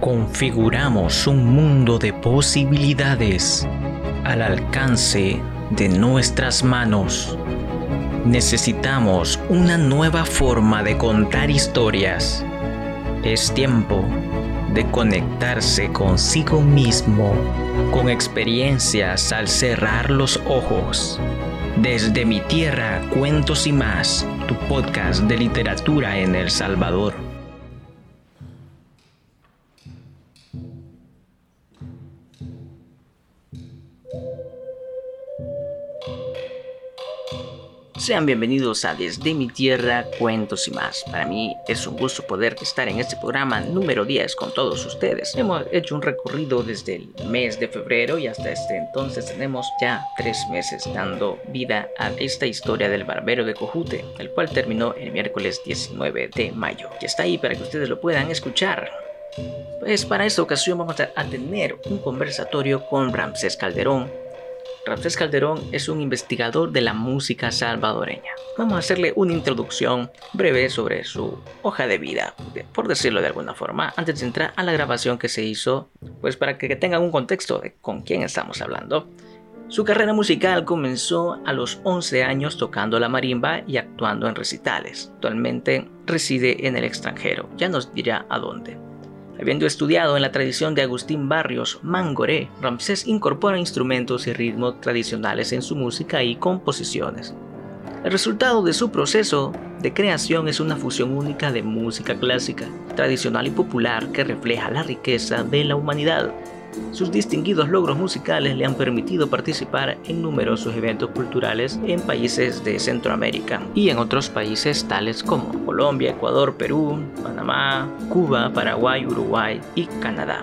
configuramos un mundo de posibilidades al alcance de nuestras manos. Necesitamos una nueva forma de contar historias. Es tiempo de conectarse consigo mismo con experiencias al cerrar los ojos. Desde mi tierra, cuentos y más, tu podcast de literatura en El Salvador. Sean bienvenidos a Desde mi Tierra, Cuentos y más. Para mí es un gusto poder estar en este programa número 10 con todos ustedes. Hemos hecho un recorrido desde el mes de febrero y hasta este entonces tenemos ya tres meses dando vida a esta historia del barbero de Cojute, el cual terminó el miércoles 19 de mayo. Y está ahí para que ustedes lo puedan escuchar. Pues para esta ocasión vamos a tener un conversatorio con Ramsés Calderón, Ramsés Calderón es un investigador de la música salvadoreña. Vamos a hacerle una introducción breve sobre su hoja de vida, por decirlo de alguna forma, antes de entrar a la grabación que se hizo, pues para que tengan un contexto de con quién estamos hablando. Su carrera musical comenzó a los 11 años tocando la marimba y actuando en recitales. Actualmente reside en el extranjero, ya nos dirá a dónde. Habiendo estudiado en la tradición de Agustín Barrios Mangoré, Ramsés incorpora instrumentos y ritmos tradicionales en su música y composiciones. El resultado de su proceso de creación es una fusión única de música clásica, tradicional y popular que refleja la riqueza de la humanidad, sus distinguidos logros musicales le han permitido participar en numerosos eventos culturales en países de Centroamérica y en otros países tales como Colombia, Ecuador, Perú, Panamá, Cuba, Paraguay, Uruguay y Canadá.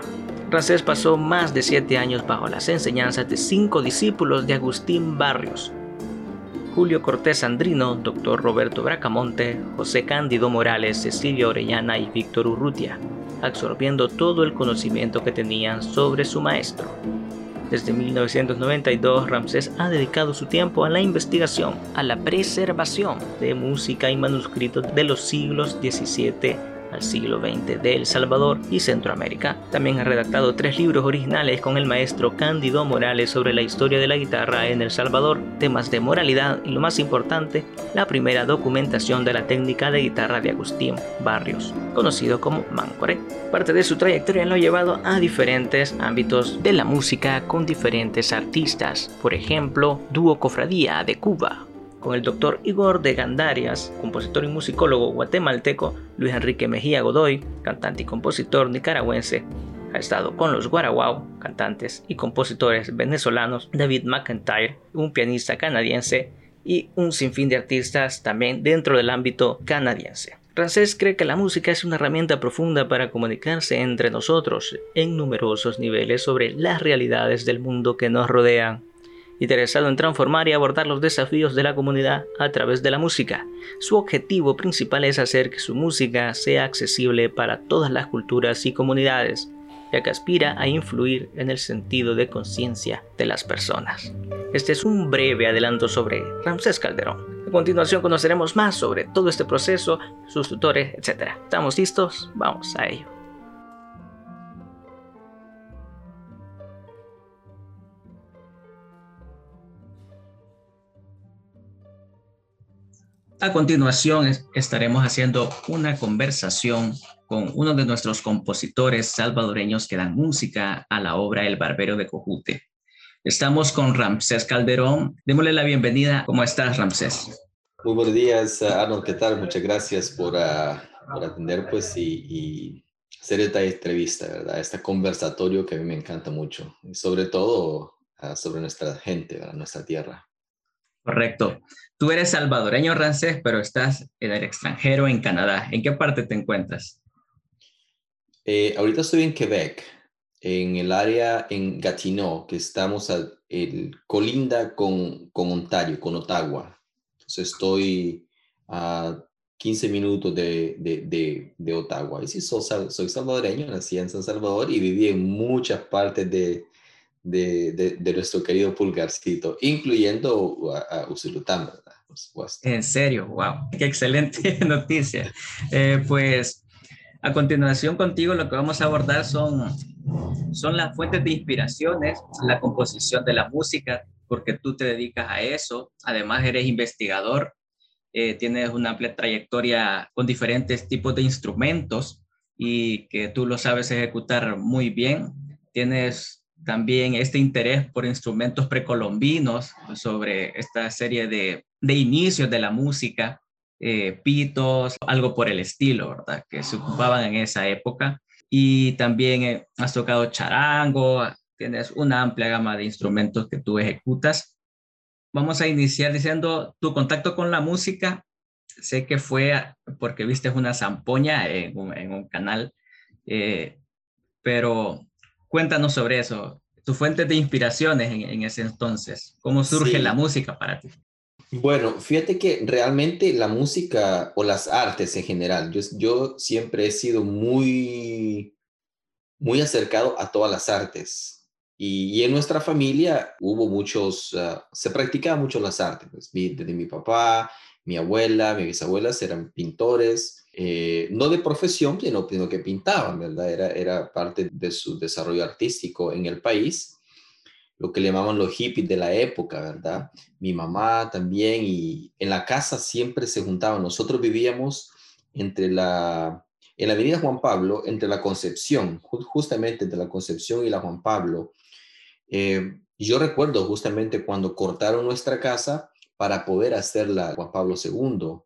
Ramsés pasó más de siete años bajo las enseñanzas de cinco discípulos de Agustín Barrios, Julio Cortés Andrino, Dr. Roberto Bracamonte, José Cándido Morales, Cecilia Orellana y Víctor Urrutia absorbiendo todo el conocimiento que tenían sobre su maestro. Desde 1992, Ramsés ha dedicado su tiempo a la investigación, a la preservación de música y manuscritos de los siglos XVII al siglo XX de El Salvador y Centroamérica. También ha redactado tres libros originales con el maestro Cándido Morales sobre la historia de la guitarra en El Salvador, temas de moralidad y lo más importante, la primera documentación de la técnica de guitarra de Agustín Barrios, conocido como Mancore. Parte de su trayectoria lo ha llevado a diferentes ámbitos de la música con diferentes artistas, por ejemplo, Dúo Cofradía de Cuba, con el doctor Igor de Gandarias, compositor y musicólogo guatemalteco, Luis Enrique Mejía Godoy, cantante y compositor nicaragüense, ha estado con los Guaraguao, cantantes y compositores venezolanos, David McIntyre, un pianista canadiense, y un sinfín de artistas también dentro del ámbito canadiense. Francés cree que la música es una herramienta profunda para comunicarse entre nosotros en numerosos niveles sobre las realidades del mundo que nos rodean interesado en transformar y abordar los desafíos de la comunidad a través de la música. Su objetivo principal es hacer que su música sea accesible para todas las culturas y comunidades, ya que aspira a influir en el sentido de conciencia de las personas. Este es un breve adelanto sobre Ramsés Calderón. A continuación conoceremos más sobre todo este proceso, sus tutores, etc. ¿Estamos listos? Vamos a ello. A continuación estaremos haciendo una conversación con uno de nuestros compositores salvadoreños que dan música a la obra El Barbero de Cojute. Estamos con Ramsés Calderón. Démosle la bienvenida. ¿Cómo estás, Ramsés? Muy buenos días, Arnold. ¿Qué tal? Muchas gracias por, uh, por atender pues, y, y, hacer esta entrevista, ¿verdad? Este conversatorio que a mí me encanta mucho. Y sobre todo uh, sobre nuestra gente, ¿verdad? nuestra tierra. Correcto. Tú eres salvadoreño, Rancés, pero estás en el extranjero, en Canadá. ¿En qué parte te encuentras? Eh, ahorita estoy en Quebec, en el área en Gatineau, que estamos a, el, colinda con, con Ontario, con Ottawa. Entonces estoy a 15 minutos de, de, de, Ottawa. Y sí, soy, soy salvadoreño, nací en San Salvador y viví en muchas partes de, de, de, nuestro querido Pulgarcito, incluyendo a, a Usulután, ¿verdad? Supuesto. En serio, wow, qué excelente noticia. Eh, pues A continuación contigo lo que vamos a abordar son, son las fuentes de inspiraciones, la composición de la música, porque tú te dedicas a eso, además eres investigador, eh, tienes una amplia trayectoria con diferentes tipos de instrumentos y que tú lo sabes ejecutar muy bien. Tienes también este interés por instrumentos precolombinos sobre esta serie de, de inicios de la música, eh, pitos, algo por el estilo, ¿verdad? Que se ocupaban en esa época. Y también eh, has tocado charango, tienes una amplia gama de instrumentos que tú ejecutas. Vamos a iniciar diciendo tu contacto con la música. Sé que fue porque viste una zampoña en un, canal, eh, pero cuéntanos sobre eso, tu fuente de inspiraciones en, ese entonces. ¿Cómo surge la música para ti? Bueno, fíjate que realmente la música o las artes en general, yo, yo siempre he sido muy, muy acercado a todas las artes. Y, en nuestra familia hubo muchos, ah, se practicaban mucho las artes. Pues, desde mi papá, mi abuela, mis bisabuelas eran pintores, eh, no de profesión, sino, sino, que pintaban, ¿verdad? Era, parte de su desarrollo artístico en el país, lo que le llamaban los hippies de la época, ¿verdad? Mi mamá también, y en la casa siempre se juntaban. Nosotros vivíamos entre la, en la avenida Juan Pablo, entre la Concepción, justamente entre la Concepción y la Juan Pablo, eh, yo recuerdo justamente cuando cortaron nuestra casa para poder hacer la Juan Pablo II.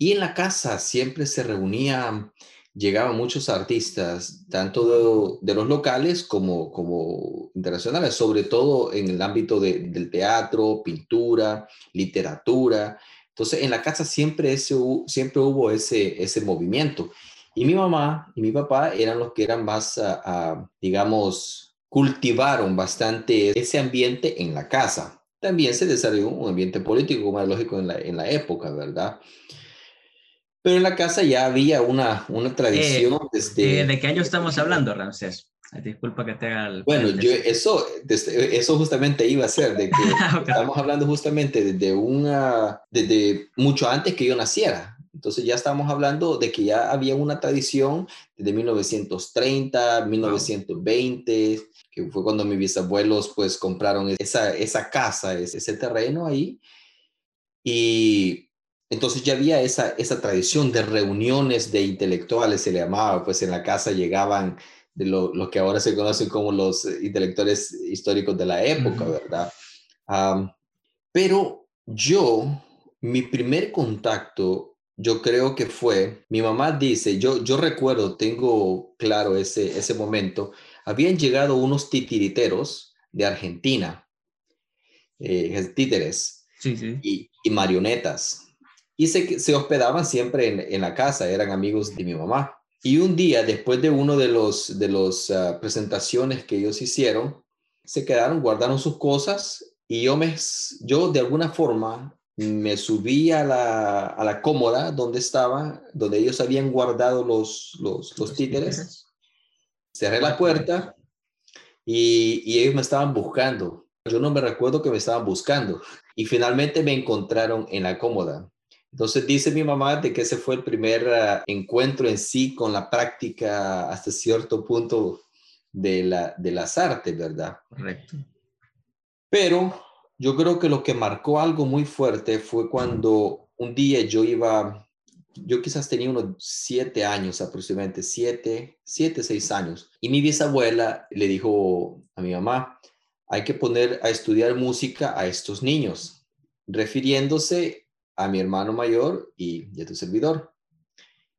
Y en la casa siempre se reunían, llegaban muchos artistas, tanto de, los locales como, como internacionales, sobre todo en el ámbito del teatro, pintura, literatura. Entonces, en la casa siempre, ese, siempre hubo ese, ese movimiento. Y mi mamá y mi papá eran los que eran más, ah, ah, digamos, cultivaron bastante ese ambiente en la casa. También se desarrolló un ambiente político, más lógico, en la, en la época, ¿verdad? Pero en la casa ya había una, una tradición eh, desde... Eh, ¿De qué año estamos hablando, Ramsés? Disculpa que te haga el... Bueno, yo eso, eso justamente iba a ser, de que estamos hablando justamente desde, una, desde mucho antes que yo naciera. Entonces ya estamos hablando de que ya había una tradición desde 1930, 1920, que fue cuando mis bisabuelos pues compraron esa, esa casa, ese, terreno ahí. Y entonces ya había esa, esa tradición de reuniones de intelectuales, se le llamaba, pues en la casa llegaban de lo, que ahora se conocen como los intelectuales históricos de la época, ¿verdad? pero yo, mi primer contacto, yo creo que fue, mi mamá dice, yo, yo recuerdo, tengo claro ese, ese momento, habían llegado unos titiriteros de Argentina, eh, títeres Y, marionetas, y se, se hospedaban siempre en, la casa, eran amigos de mi mamá. Y un día, después de uno de los de las ah, presentaciones que ellos hicieron, se quedaron, guardaron sus cosas y yo, me, yo de alguna forma me subí a la, a la cómoda donde estaba, donde ellos habían guardado los, los, los títeres cerré la puerta y, ellos me estaban buscando. Yo no me recuerdo que me estaban buscando y finalmente me encontraron en la cómoda. Entonces dice mi mamá de que ese fue el primer ah, encuentro en sí con la práctica hasta cierto punto de, la, de las artes, ¿verdad? Correcto. Pero yo creo que lo que marcó algo muy fuerte fue cuando un día yo iba yo quizás tenía unos siete años aproximadamente, siete, siete, seis años. Y mi bisabuela le dijo a mi mamá, hay que poner a estudiar música a estos niños, refiriéndose a mi hermano mayor y, a tu servidor.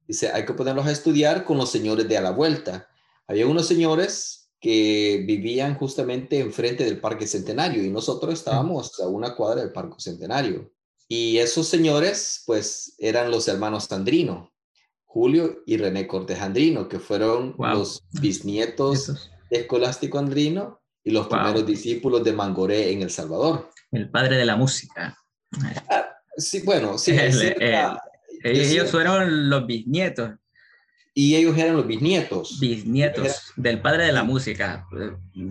Dice, hay que ponerlos a estudiar con los señores de a la vuelta. Había unos señores que vivían justamente enfrente del Parque Centenario y nosotros estábamos a una cuadra del Parque Centenario. Y esos señores, pues, eran los hermanos Andrino, Julio y René Cortés Andrino, que fueron los bisnietos de Escolástico Andrino y los primeros discípulos de Mangoré en El Salvador. El padre de la música. Ah, sí, bueno, sí. ellos fueron los bisnietos y ellos eran los bisnietos. Bisnietos del padre de la música.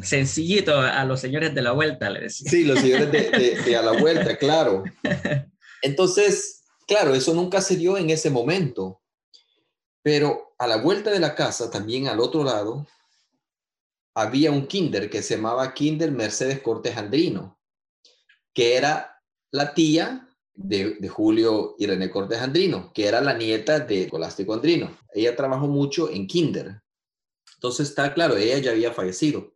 Sencillito a los señores de la vuelta, le decía. Sí, los señores de, a la vuelta, claro. Entonces, claro, eso nunca se dio en ese momento. Pero a la vuelta de la casa, también al otro lado, había un kinder que se llamaba Kinder Mercedes Cortés Andrino, que era la tía de, Julio y René Cortés Andrino, que era la nieta de Colástico Andrino. Ella trabajó mucho en kinder. Entonces está claro, ella ya había fallecido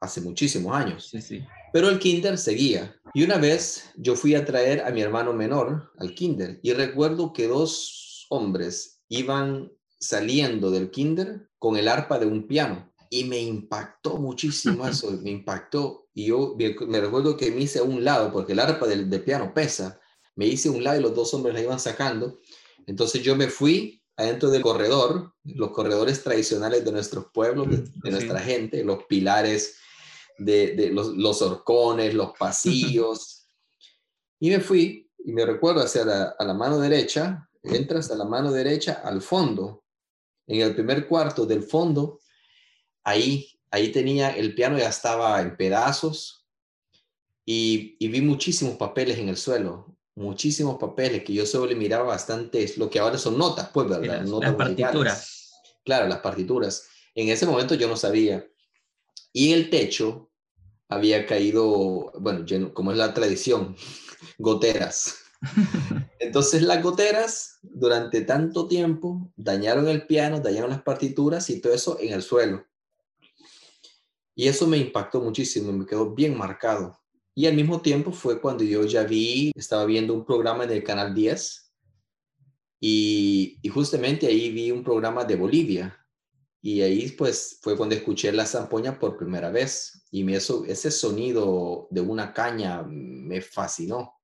hace muchísimos años. Sí, sí. Pero el kinder seguía. Y una vez yo fui a traer a mi hermano menor al kinder y recuerdo que dos hombres iban saliendo del kinder con el arpa de un piano y me impactó muchísimo eso, me impactó. Y yo me recuerdo que me hice a un lado, porque el arpa del, piano pesa, me hice un lado y los dos hombres la iban sacando. Entonces yo me fui adentro del corredor, los corredores tradicionales de nuestros pueblos, de, nuestra gente, los pilares de, los, los, horcones, los pasillos. y me fui y me recuerdo hacia la, a la mano derecha, entras a la mano derecha al fondo, en el primer cuarto del fondo ahí, ahí tenía, el piano ya estaba en pedazos y, vi muchísimos papeles en el suelo, muchísimos papeles que yo solo le miraba bastante, lo que ahora son notas, pues, ¿verdad? Las, partituras. Claro, las partituras. En ese momento yo no sabía. Y el techo había caído, bueno, como es la tradición, goteras. Entonces las goteras durante tanto tiempo dañaron el piano, dañaron las partituras y todo eso en el suelo. Y eso me impactó muchísimo, me quedó bien marcado. Y al mismo tiempo fue cuando yo ya vi, estaba viendo un programa en el Canal 10 y, justamente ahí vi un programa de Bolivia. Y ahí pues fue cuando escuché la zampoña por primera vez y me, eso, ese sonido de una caña me fascinó.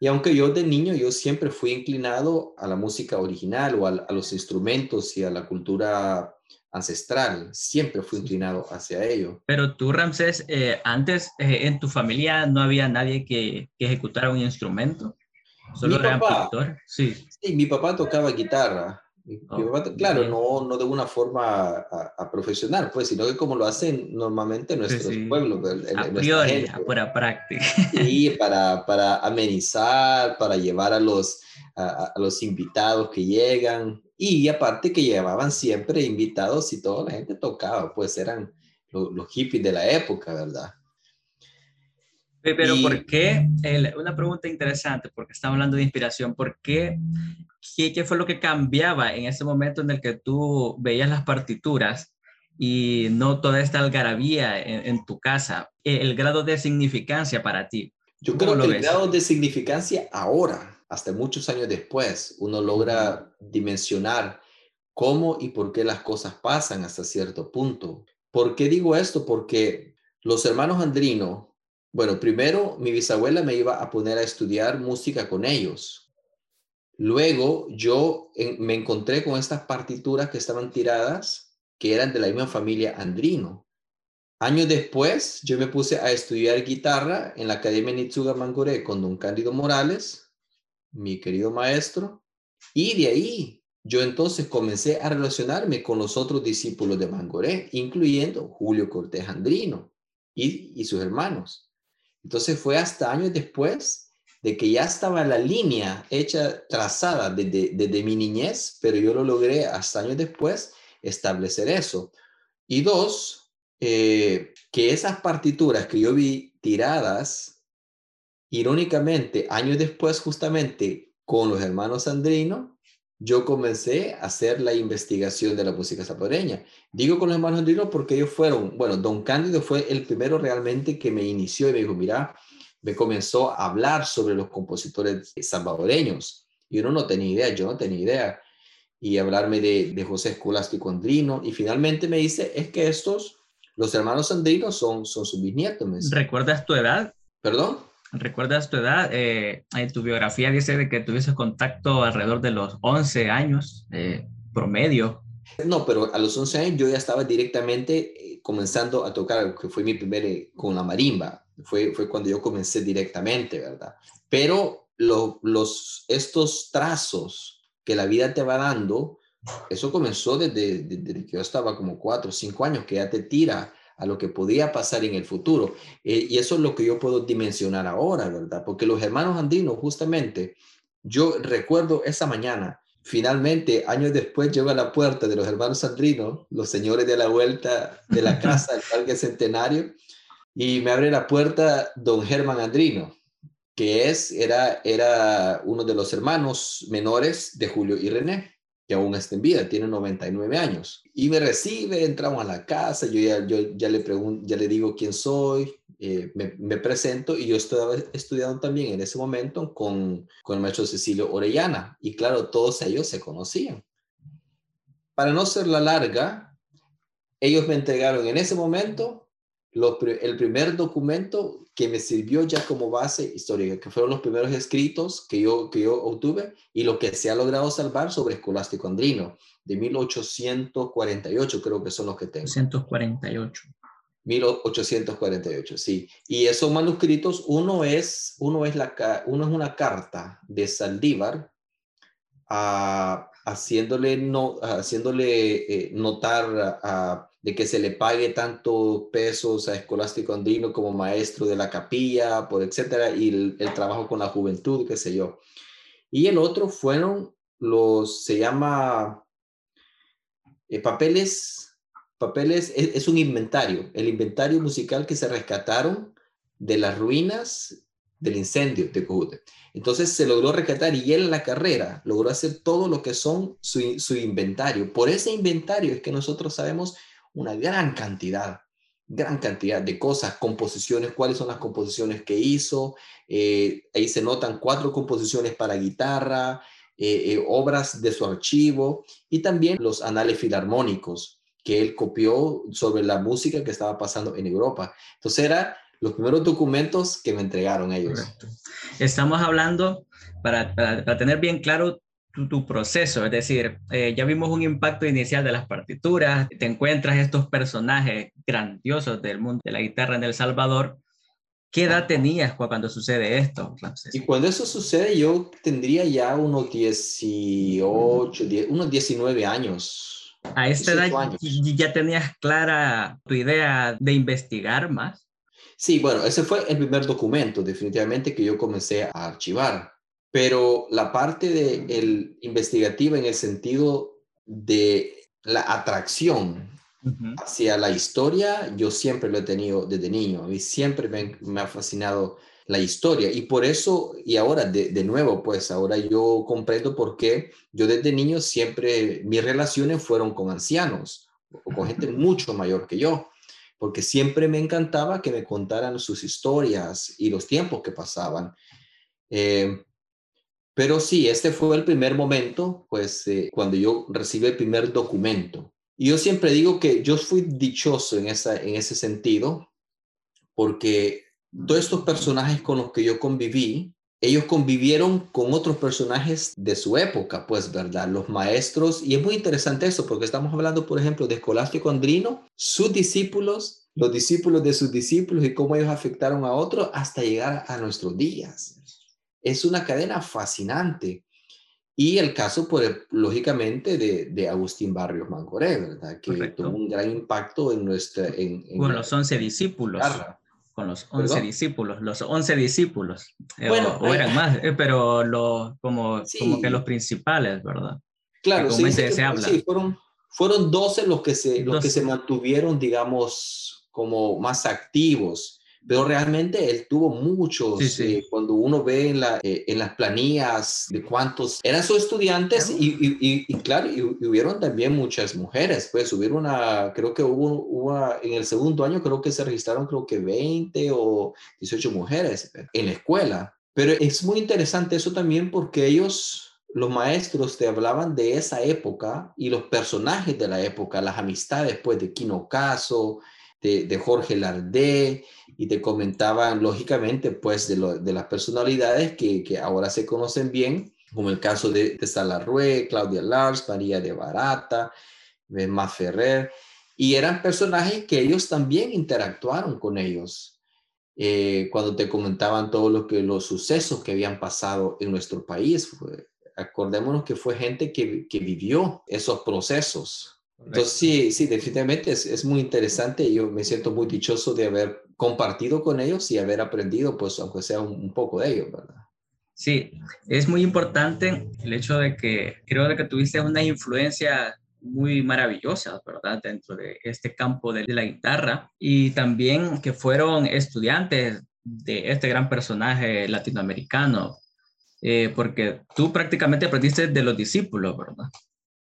Y aunque yo de niño yo siempre fui inclinado a la música original o a, a los instrumentos y a la cultura ancestral, siempre fui inclinado hacia ello. Pero tú, Ramsés, eh, antes eh, en tu familia no había nadie que, ejecutara un instrumento. Solo mi papá, Sí. sí, mi papá tocaba guitarra. Oh, claro, no, no de una forma a, profesional, pues, sino que como lo hacen normalmente nuestros pueblos. a priori, a práctica. Y para, para amenizar, para llevar a los, a, los invitados que llegan. Y aparte que llevaban siempre invitados y toda la gente tocaba, pues eran los, hippies de la época, ¿verdad? Pero ¿por qué? una pregunta interesante, porque estamos hablando de inspiración. ¿Por qué? ¿Qué, fue lo que cambiaba en ese momento en el que tú veías las partituras y no toda esta algarabía en, tu casa? El, grado de significancia para ti. Yo creo que el grado de significancia ahora, hasta muchos años después, uno logra dimensionar cómo y por qué las cosas pasan hasta cierto punto. ¿Por qué digo esto? Porque los hermanos Andrino, bueno, primero mi bisabuela me iba a poner a estudiar música con ellos. Luego yo me encontré con estas partituras que estaban tiradas, que eran de la misma familia Andrino. Años después, yo me puse a estudiar guitarra en la Academia Nitsuga Mangoré con don Cándido Morales mi querido maestro, y de ahí yo entonces comencé a relacionarme con los otros discípulos de Mangoré, incluyendo Julio Cortés Andrino y, sus hermanos. Entonces fue hasta años después de que ya estaba la línea hecha, trazada desde, desde mi niñez, pero yo lo logré hasta años después establecer eso. Y dos, eh, que esas partituras que yo vi tiradas Irónicamente, años después, justamente con los hermanos Andrino, yo comencé a hacer la investigación de la música zaporeña. Digo con los hermanos Andrino porque ellos fueron, bueno, don Cándido fue el primero realmente que me inició y me dijo, mira, me comenzó a hablar sobre los compositores salvadoreños. Y uno no tenía idea, yo no tenía idea. Y hablarme de, de José Escolástico Andrino. Y finalmente me dice, es que estos, los hermanos Andrino son, son sus bisnietos. ¿Recuerdas tu edad? ¿Perdón? ¿Recuerdas tu edad? Eh, en tu biografía dice de que tuviste contacto alrededor de los 11 años eh, promedio. No, pero a los 11 años yo ya estaba directamente eh, comenzando a tocar, que fue mi primer con la marimba. Fue, fue cuando yo comencé directamente, ¿verdad? Pero los, estos trazos que la vida te va dando, eso comenzó desde, desde que yo estaba como 4 o 5 años, que ya te tira a lo que podía pasar en el futuro. Eh, y eso es lo que yo puedo dimensionar ahora, ¿verdad? Porque los hermanos andinos, justamente, yo recuerdo esa mañana, finalmente, años después, llego a la puerta de los hermanos Sandrino, los señores de la vuelta de la casa del Parque Centenario, y me abre la puerta don Germán Andrino, que es, era, era uno de los hermanos menores de Julio y René que aún está en vida, tiene 99 años. Y me recibe, entramos a la casa, yo ya, yo ya le pregunto, ya le digo quién soy, eh, me, presento y yo estaba estudiando también en ese momento con, con el maestro Cecilio Orellana. Y claro, todos ellos se conocían. Para no ser la larga, ellos me entregaron en ese momento el primer documento que me sirvió ya como base histórica, que fueron los primeros escritos que yo, que yo obtuve y lo que se ha logrado salvar sobre Escolástico Andrino, de 1848 creo que son los que tengo. 1848. 1848, sí. Y esos manuscritos, uno es, uno es, la, uno es una carta de Saldívar a, haciéndole, no, haciéndole eh, notar a de que se le pague tanto pesos a Escolástico Andino como maestro de la capilla, por etcétera, y el, trabajo con la juventud, qué sé yo. Y el otro fueron los, se llama eh, papeles, papeles, es, un inventario, el inventario musical que se rescataron de las ruinas del incendio de Cojute. Entonces se logró rescatar y él en la carrera logró hacer todo lo que son su, su inventario. Por ese inventario es que nosotros sabemos una gran cantidad, gran cantidad de cosas, composiciones, cuáles son las composiciones que hizo. Eh, ahí se notan cuatro composiciones para guitarra, eh, eh, obras de su archivo y también los anales filarmónicos que él copió sobre la música que estaba pasando en Europa. Entonces era los primeros documentos que me entregaron ellos. Estamos hablando, para, para, tener bien claro tu, proceso, es decir, eh, ya vimos un impacto inicial de las partituras, te encuentras estos personajes grandiosos del mundo de la guitarra en El Salvador. ¿Qué edad tenías cuando sucede esto, Y cuando eso sucede, yo tendría ya unos 18, unos 19 años. A esta edad ya tenías clara tu idea de investigar más. Sí, bueno, ese fue el primer documento definitivamente que yo comencé a archivar pero la parte de el investigativa en el sentido de la atracción hacia la historia, yo siempre lo he tenido desde niño y siempre me, ha fascinado la historia. Y por eso, y ahora de, de, nuevo, pues ahora yo comprendo por qué yo desde niño siempre, mis relaciones fueron con ancianos o con gente mucho mayor que yo, porque siempre me encantaba que me contaran sus historias y los tiempos que pasaban. Eh, pero sí, este fue el primer momento, pues, eh, cuando yo recibí el primer documento. Y yo siempre digo que yo fui dichoso en, esa, en ese sentido, porque todos estos personajes con los que yo conviví, ellos convivieron con otros personajes de su época, pues, ¿verdad? Los maestros, y es muy interesante eso, porque estamos hablando, por ejemplo, de Escolástico Andrino, sus discípulos, los discípulos de sus discípulos y cómo ellos afectaron a otros hasta llegar a nuestros días es una cadena fascinante. Y el caso, pues, lógicamente, de, Agustín Barrios Mangoré, ¿verdad? Que tuvo un gran impacto en nuestra... En, con los once discípulos. Con los once discípulos, los once discípulos. Eh, bueno, o, eran más, eh, pero los, como, como que los principales, ¿verdad? Claro, sí, se, habla. sí, fueron, fueron 12 los que, se, los que se mantuvieron, digamos, como más activos pero realmente él tuvo muchos, eh, cuando uno ve en, la, eh, en las planillas de cuántos eran sus estudiantes y, y, claro, y, hubieron también muchas mujeres, pues hubieron una, creo que hubo, en el segundo año creo que se registraron creo que 20 o 18 mujeres en la escuela, pero es muy interesante eso también porque ellos los maestros te hablaban de esa época y los personajes de la época, las amistades pues de Quino Caso, de, Jorge Lardé y te comentaban lógicamente pues de, las personalidades que, ahora se conocen bien, como el caso de, de Salarrué, Claudia Lars, María de Barata, Ma Ferrer, y eran personajes que ellos también interactuaron con ellos. Eh, cuando te comentaban todos lo que, los sucesos que habían pasado en nuestro país, acordémonos que fue gente que vivió esos procesos entonces, sí, sí, definitivamente es, es, muy interesante. Yo me siento muy dichoso de haber compartido con ellos y haber aprendido, pues, aunque sea un, poco de ellos, ¿verdad? Sí, es muy importante el hecho de que creo que tuviste una influencia muy maravillosa, ¿verdad? Dentro de este campo de, la guitarra y también que fueron estudiantes de este gran personaje latinoamericano, eh, porque tú prácticamente aprendiste de los discípulos, ¿verdad?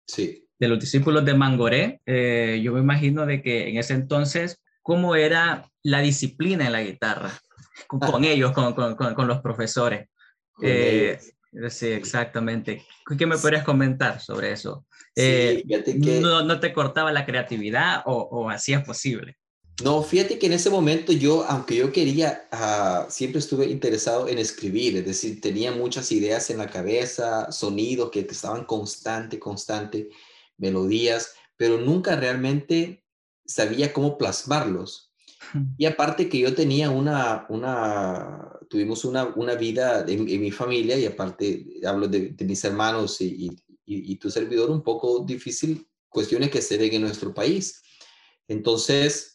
Sí. De los discípulos de Mangoré. Eh, yo me imagino de que en ese entonces, ¿cómo era la disciplina en la guitarra? Con, ellos, con, con, con, los profesores. Eh, sí, exactamente. ¿Qué me podrías comentar sobre eso? Eh, no, no, te cortaba la creatividad o, o, hacías posible? No, fíjate que en ese momento yo, aunque yo quería, ah, siempre estuve interesado en escribir, es decir, tenía muchas ideas en la cabeza, sonidos que, estaban constante, constante, melodías, pero nunca realmente sabía cómo plasmarlos. Y aparte que yo tenía una, una tuvimos una, una vida en, mi familia y aparte hablo de, mis hermanos y, y, tu servidor un poco difícil, cuestiones que se ven en nuestro país. Entonces,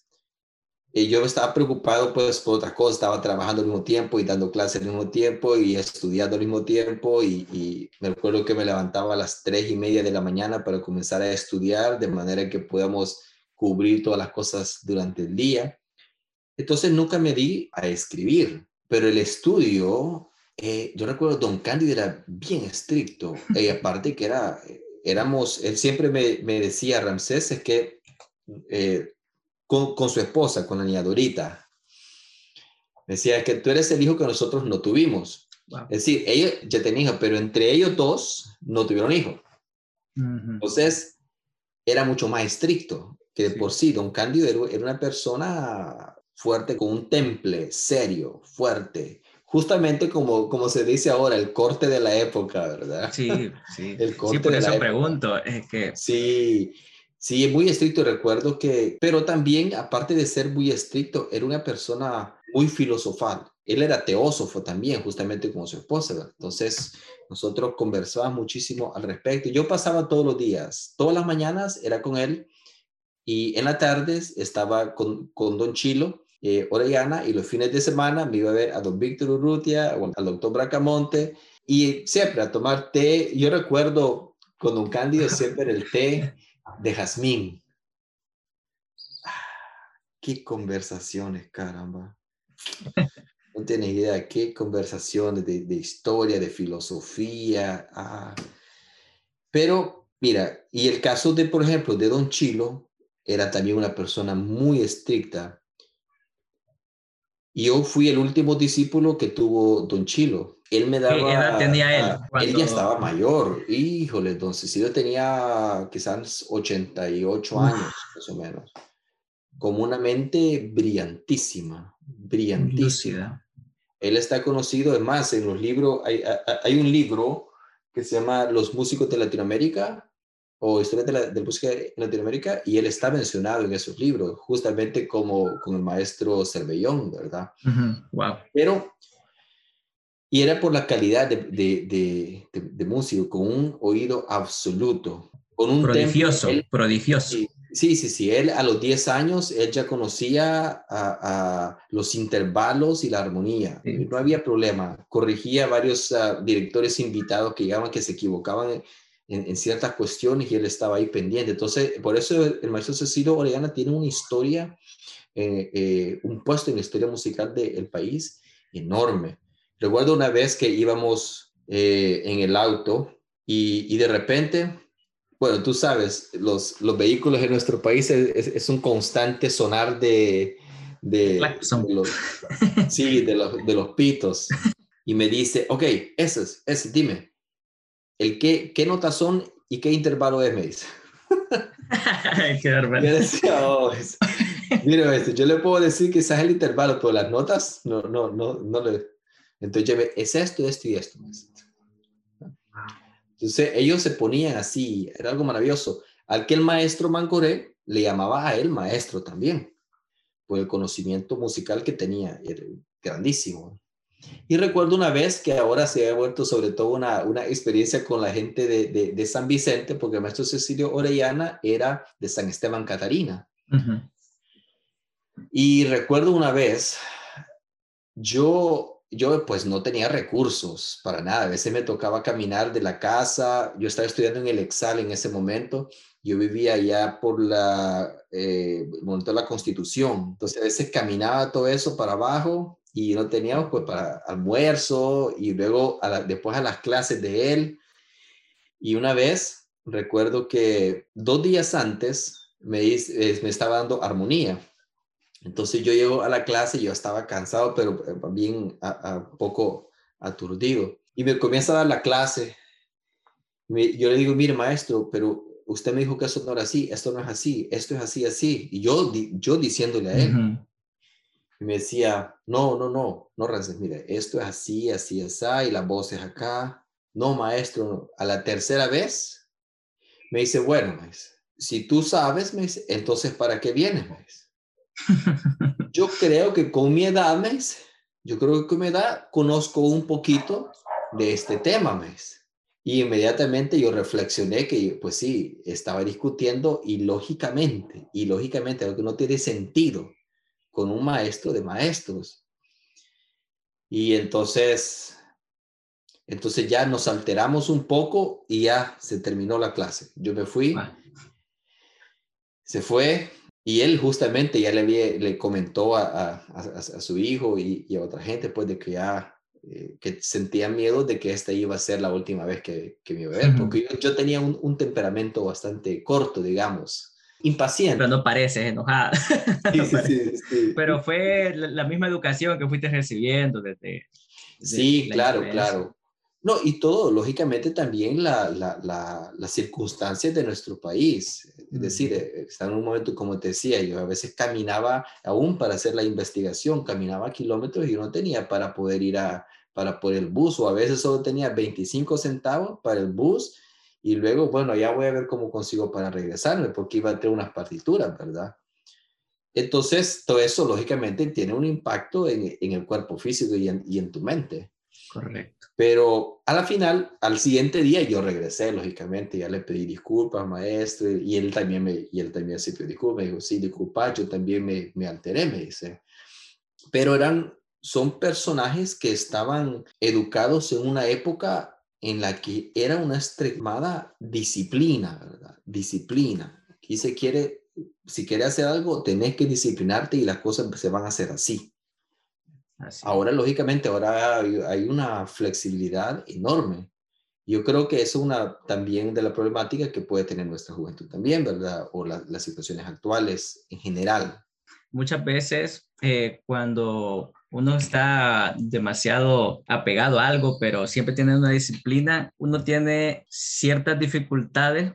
eh, yo estaba preocupado pues por otra cosa, estaba trabajando al mismo tiempo y dando clases al mismo tiempo y estudiando al mismo tiempo y, y me recuerdo que me levantaba a las tres y media de la mañana para comenzar a estudiar de manera que podamos cubrir todas las cosas durante el día. Entonces nunca me di a escribir, pero el estudio eh, yo recuerdo, don Cándido era bien estricto, y aparte que era, éramos, él siempre me, me decía, Ramsés, es que eh, con, con, su esposa, con la niña Dorita, decía que tú eres el hijo que nosotros no tuvimos. Es decir, ellos ya tenían hijos, pero entre ellos dos no tuvieron hijos. Entonces, era mucho más estricto que de por sí. Don Cándido era una persona fuerte, con un temple serio, fuerte, justamente como, como se dice ahora, el corte de la época, ¿verdad? Sí, sí. el corte sí, por eso pregunto, es que... Sí, sí, muy estricto, recuerdo que, pero también, aparte de ser muy estricto, era una persona muy filosofal. Él era teósofo también, justamente como su esposa. Entonces, nosotros conversábamos muchísimo al respecto. Yo pasaba todos los días, todas las mañanas era con él y en las tardes estaba con, con Don Chilo eh, Orellana y los fines de semana me iba a ver a don Víctor Urrutia o al doctor Bracamonte y siempre a tomar té. Yo recuerdo con don Cándido siempre el té de jazmín. Ah, qué conversaciones, caramba. No tienes idea, qué conversaciones de, de historia, de filosofía. Ah. Pero mira, y el caso de, por ejemplo, de Don Chilo, era también una persona muy estricta yo fui el último discípulo que tuvo Don Chilo. Él me daba... ¿Qué edad tenía él? Él ya estaba mayor. Híjole, entonces yo tenía quizás 88 años, más o menos. Como una mente brillantísima, brillantísima. Él está conocido, además, en los libros, hay, hay un libro que se llama Los músicos de Latinoamérica, o historia de la, de música en Latinoamérica y él está mencionado en esos libros, justamente como con el maestro Cervellón, ¿verdad? Wow. Pero, y era por la calidad de, de, de, músico, con un oído absoluto, con un prodigioso, prodigioso. Sí, sí, sí, él a los 10 años, él ya conocía a, los intervalos y la armonía, no había problema, corrigía a varios ah, directores invitados que llegaban que se equivocaban en, ciertas cuestiones y él estaba ahí pendiente. Entonces, por eso el, maestro Cecilio Orellana tiene una historia, eh, eh, un puesto en la historia musical del país enorme. Recuerdo una vez que íbamos eh, en el auto y, y, de repente, bueno, tú sabes, los, los vehículos en nuestro país es, un constante sonar de, de, los, sí, de los, de los pitos. Y me dice, ok, ese es, ese, dime el qué, qué notas son y qué intervalo es, me dice. qué yo decía, oh, mira, este, yo le puedo decir es el intervalo, pero las notas no, no, no, no le... Entonces, yo es esto, esto y esto. Entonces, ellos se ponían así, era algo maravilloso. Al que el maestro Mancoré le llamaba a él maestro también, por el conocimiento musical que tenía, era grandísimo. Y recuerdo una vez que ahora se ha vuelto sobre todo una, una experiencia con la gente de, de, San Vicente, porque el maestro Cecilio Orellana era de San Esteban Catarina. Y recuerdo una vez, yo yo pues no tenía recursos para nada. A veces me tocaba caminar de la casa. Yo estaba estudiando en el Exal en ese momento. Yo vivía allá por la, eh, de la Constitución. Entonces a veces caminaba todo eso para abajo y no teníamos pues para almuerzo y luego después a las clases de él. Y una vez recuerdo que dos días antes me, eh, me estaba dando armonía entonces yo llego a la clase, yo estaba cansado, pero eh, bien a, poco aturdido. Y me comienza a dar la clase. yo le digo, mire maestro, pero usted me dijo que eso no era así, esto no es así, esto es así, así. Y yo, yo diciéndole a él. Y me decía, no, no, no, no, Rances, mire, esto es así, así, así, y la voz es acá. No, maestro, a la tercera vez me dice, bueno, si tú sabes, me dice, entonces ¿para qué vienes? Dice. Yo creo que con mi edad, mes, yo creo que con mi edad conozco un poquito de este tema, mes. Y inmediatamente yo reflexioné que, pues sí, estaba discutiendo y lógicamente, y lógicamente, algo que no tiene sentido con un maestro de maestros. Y entonces, entonces ya nos alteramos un poco y ya se terminó la clase. Yo me fui, se fue, y él justamente ya le, le comentó a, a, su hijo y, a otra gente, pues, de que ya eh, que sentía miedo de que esta iba a ser la última vez que, que me iba a ver, porque yo, tenía un, un, temperamento bastante corto, digamos, impaciente. Pero no parece enojada. Sí, sí, sí, Pero fue la, misma educación que fuiste recibiendo desde... sí, claro, claro. No, y todo, lógicamente también la, la, las circunstancias de nuestro país. Es decir, eh, está en un momento, como te decía, yo a veces caminaba aún para hacer la investigación, caminaba kilómetros y no tenía para poder ir a, para por el bus, o a veces solo tenía 25 centavos para el bus y luego, bueno, ya voy a ver cómo consigo para regresarme, porque iba a tener unas partituras, ¿verdad? Entonces, todo eso lógicamente tiene un impacto en, en el cuerpo físico y en, y en tu mente. Correcto. Pero a la final, al siguiente día yo regresé, lógicamente, ya le pedí disculpas, maestro, y él también me, y él también se pidió disculpas, me dijo, sí, disculpa, yo también me, me alteré, me dice. Pero eran, son personajes que estaban educados en una época en la que era una extremada disciplina, ¿verdad? Disciplina. Aquí se quiere, si quiere hacer algo, tenés que disciplinarte y las cosas se van a hacer así. Ahora, lógicamente, ahora hay, una flexibilidad enorme. Yo creo que eso es una también de la problemática que puede tener nuestra juventud también, ¿verdad? O las situaciones actuales en general. Muchas veces eh, cuando uno está demasiado apegado a algo, pero siempre tiene una disciplina, uno tiene ciertas dificultades,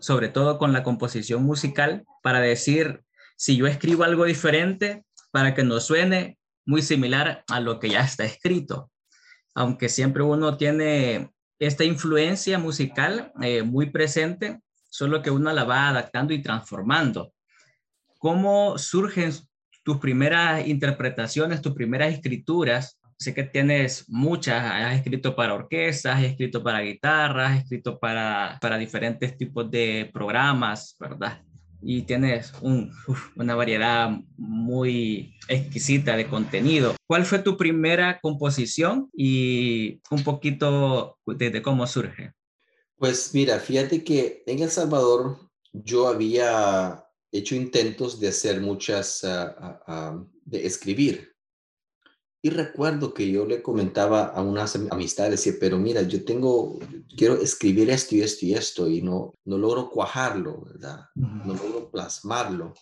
sobre todo con la composición musical, para decir, si yo escribo algo diferente, para que no suene muy similar a lo que ya está escrito, aunque siempre uno tiene esta influencia musical eh, muy presente, solo que uno la va adaptando y transformando. ¿Cómo surgen tus primeras interpretaciones, tus primeras escrituras? Sé que tienes muchas, has escrito para orquestas, has escrito para guitarras, has escrito para, para diferentes tipos de programas, ¿verdad? Y tienes una variedad muy exquisita de contenido. ¿Cuál fue tu primera composición y un poquito de, cómo surge? Pues mira, fíjate que en El Salvador yo había hecho intentos de hacer muchas, ah, de escribir y recuerdo que yo le comentaba a unas amistades, decía, pero mira, yo tengo, quiero escribir esto y esto y esto y no, no logro cuajarlo, ¿verdad? No logro plasmarlo.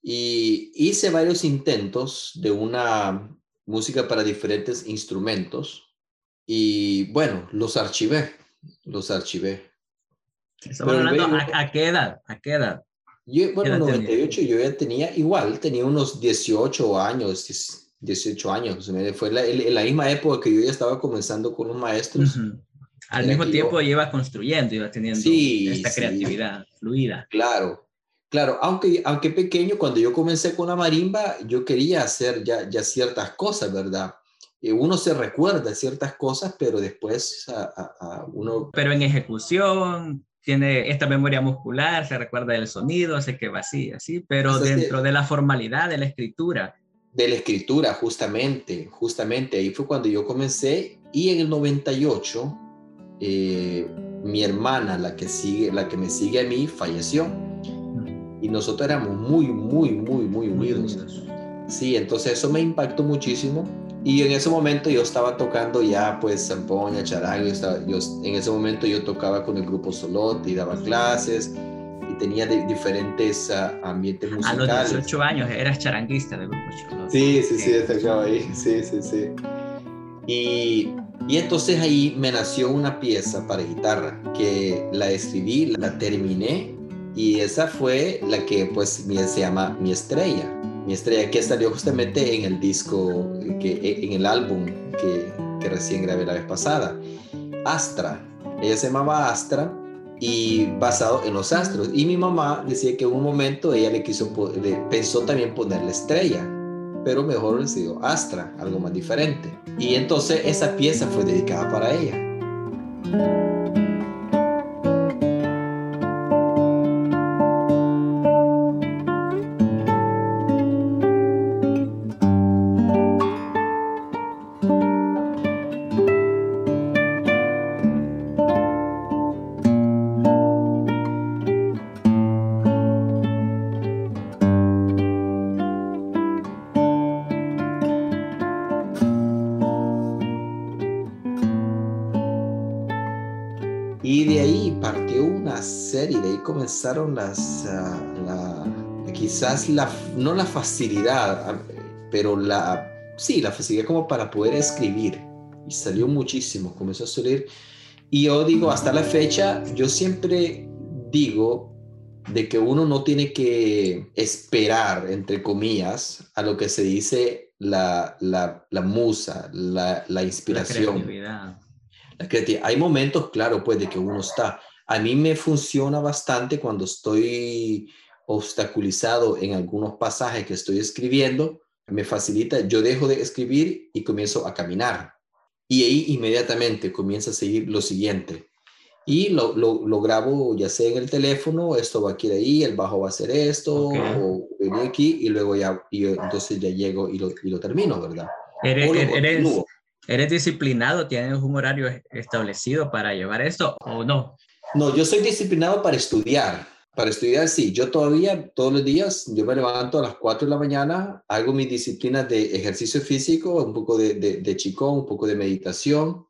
Y hice varios intentos de una música para diferentes instrumentos y bueno, los archivé, los archivé. Estamos hablando, ¿a, qué edad? ¿A qué edad? Yo, bueno, 98 yo ya tenía igual, tenía unos 18 años, 18 años. Fue la, la, misma época que yo ya estaba comenzando con los maestros. Al mismo tiempo iba construyendo, iba teniendo esta creatividad fluida. Claro, claro. Aunque, aunque pequeño, cuando yo comencé con la marimba, yo quería hacer ya, ya ciertas cosas, ¿verdad? uno se recuerda ciertas cosas, pero después a, uno... Pero en ejecución, tiene esta memoria muscular, se recuerda del sonido, sé que va así, así, pero dentro de la formalidad de la escritura, de la escritura, justamente, justamente ahí fue cuando yo comencé y en el 98 eh, mi hermana, la que, sigue, la que me sigue a mí, falleció. Y nosotros éramos muy, muy, muy, muy unidos. Sí, entonces eso me impactó muchísimo. Y en ese momento yo estaba tocando ya pues zampoña, charango, yo, en ese momento yo tocaba con el grupo Solot y daba clases tenía diferentes uh, ambientes musicales. A los 18 años eras charanguista del grupo Solot. Sí, sí, sí, estaba ahí, sí, sí, sí. Y, y entonces ahí me nació una pieza para guitarra que la escribí, la terminé y esa fue la que pues se llama Mi Estrella. Mi Estrella que salió justamente en el disco, que, en el álbum que, que recién grabé la vez pasada. Astra. Ella se llamaba Astra y basado en los astros. Y mi mamá decía que en un momento ella le quiso, pensó también ponerle estrella pero mejor le sido Astra, algo más diferente. Y entonces esa pieza fue dedicada para ella. Las, ah, la, quizás la, no la facilidad, ah, pero la, sí, la facilidad como para poder escribir. Y salió muchísimo, comenzó a salir. Y yo digo, hasta la fecha, yo siempre digo de que uno no tiene que esperar, entre comillas, a lo que se dice la, la, la musa, la, la inspiración. La creatividad. La creatividad. Hay momentos, claro, pues, de que uno está, a mí me funciona bastante cuando estoy obstaculizado en algunos pasajes que estoy escribiendo, me facilita, yo dejo de escribir y comienzo a caminar. Y ahí inmediatamente comienza a seguir lo siguiente. Y lo, lo, grabo ya sea en el teléfono, esto va a ir ahí, el bajo va a ser esto, o venir aquí y luego ya, y entonces ya llego y lo, y lo termino, ¿verdad? Eres, eres, ¿Eres disciplinado? ¿Tienes un horario establecido para llevar esto o no? No, yo soy disciplinado para estudiar. Para estudiar, sí. Yo todavía, todos los días, yo me levanto a las 4 de la mañana, hago mis disciplinas de ejercicio físico, un poco de, de, chicón, un poco de meditación,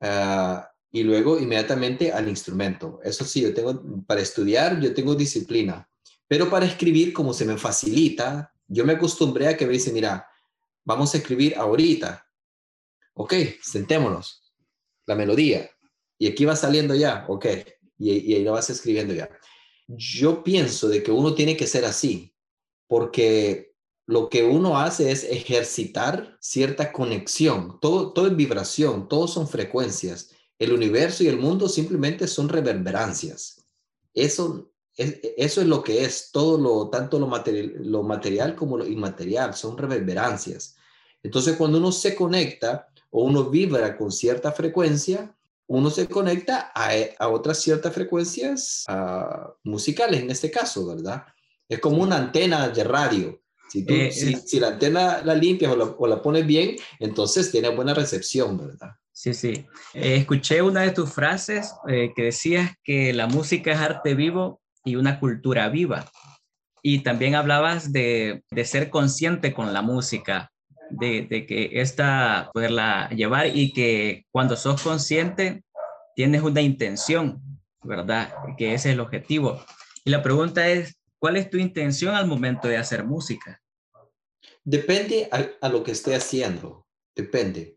ah, y luego inmediatamente al instrumento. Eso sí, yo tengo, para estudiar, yo tengo disciplina. Pero para escribir, como se me facilita, yo me acostumbré a que me dice, mira, vamos a escribir ahorita. Ok, sentémonos. La melodía, y aquí va saliendo ya, ok, y, ahí lo vas escribiendo ya. Yo pienso de que uno tiene que ser así, porque lo que uno hace es ejercitar cierta conexión, todo, todo es vibración, todos son frecuencias. El universo y el mundo simplemente son reverberancias. Eso es, eso es lo que es, todo lo, tanto lo material, lo material como lo inmaterial, son reverberancias. Entonces, cuando uno se conecta o uno vibra con cierta frecuencia, uno se conecta a, eh, otras ciertas frecuencias ah, musicales en este caso, ¿verdad? Es como una antena de radio. Si, eh, si, la antena la limpias o la, pones bien, entonces tiene buena recepción, ¿verdad? Sí, sí. Eh, escuché una de tus frases que decías que la música es arte vivo y una cultura viva. Y también hablabas de, de ser consciente con la música de, que esta poderla llevar y que cuando sos consciente tienes una intención, ¿verdad? Que ese es el objetivo. Y la pregunta es, ¿cuál es tu intención al momento de hacer música? Depende a, lo que esté haciendo, depende.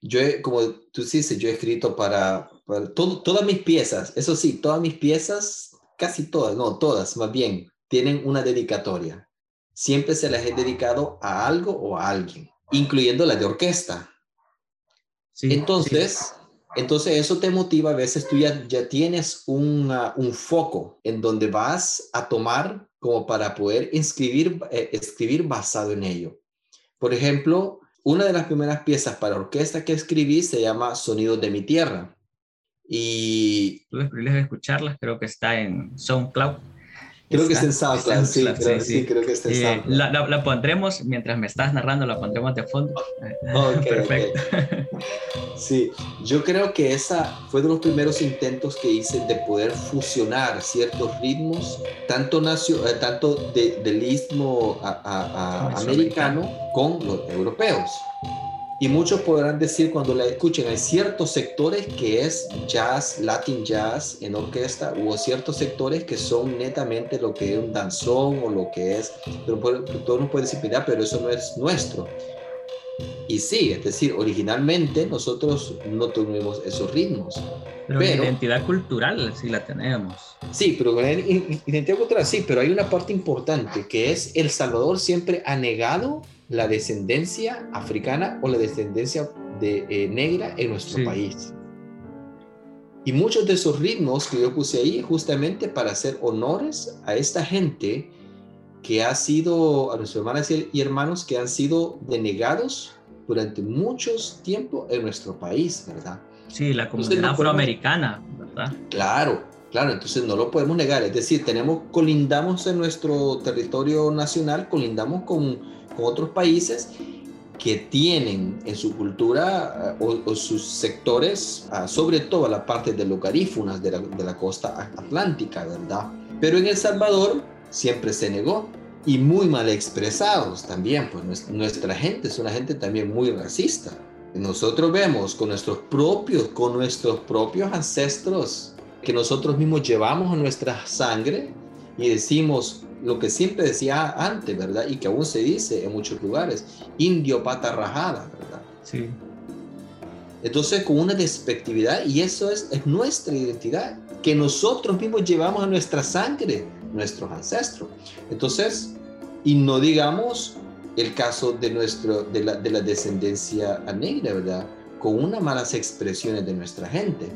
Yo, como tú dices, yo he escrito para, todas mis piezas, eso sí, todas mis piezas, casi todas, no, todas más bien, tienen una dedicatoria siempre se las he dedicado a algo o a alguien, incluyendo la de orquesta. entonces, entonces eso te motiva, a veces tú ya, ya tienes un foco en donde vas a tomar como para poder escribir, eh, escribir basado en ello. Por ejemplo, una de las primeras piezas para orquesta que escribí se llama Sonidos de mi Tierra. Y... Tuve el privilegio de escucharlas, creo que está en SoundCloud. Creo que está en SoundCloud, sí, creo, sí, creo que está en eh, La, la, pondremos, mientras me estás narrando, la pondremos de fondo. Perfecto. Sí, yo creo que esa fue de los primeros intentos que hice de poder fusionar ciertos ritmos, tanto, nacio, eh, tanto de, del istmo americano con los europeos. Y muchos podrán decir cuando la escuchen, hay ciertos sectores que es jazz, latin jazz en orquesta, o ciertos sectores que son netamente lo que es un danzón o lo que es, pero todo uno puede decir, pero eso no es nuestro. Y sí, es decir, originalmente nosotros no tuvimos esos ritmos. Pero, pero identidad cultural sí la tenemos. Sí, pero identidad cultural sí, pero hay una parte importante que es El Salvador siempre ha negado la descendencia africana o la descendencia de, eh, negra en nuestro país. Y muchos de esos ritmos que yo puse ahí justamente para hacer honores a esta gente que ha sido, a nuestros hermanas y hermanos que han sido denegados durante muchos tiempo en nuestro país, ¿verdad? Sí, la comunidad afroamericana, ¿verdad? Claro, claro, entonces no lo podemos negar. Es decir, tenemos, colindamos en nuestro territorio nacional, colindamos con otros países que tienen en su cultura eh, o, sus sectores, ah, sobre todo la parte de los garífunas de la, de la costa atlántica, ¿verdad? Pero en El Salvador siempre se negó y muy mal expresados también, pues nuestra gente es una gente también muy racista. Nosotros vemos con nuestros propios, con nuestros propios ancestros que nosotros mismos llevamos en nuestra sangre y decimos, lo que siempre decía antes, ¿verdad? Y que aún se dice en muchos lugares, indio pata rajada, ¿verdad? Sí. Entonces, con una despectividad, y eso es, es nuestra identidad, que nosotros mismos llevamos a nuestra sangre, nuestros ancestros. Entonces, y no digamos el caso de, nuestro, de, la, de la descendencia negra, ¿verdad? Con unas malas expresiones de nuestra gente.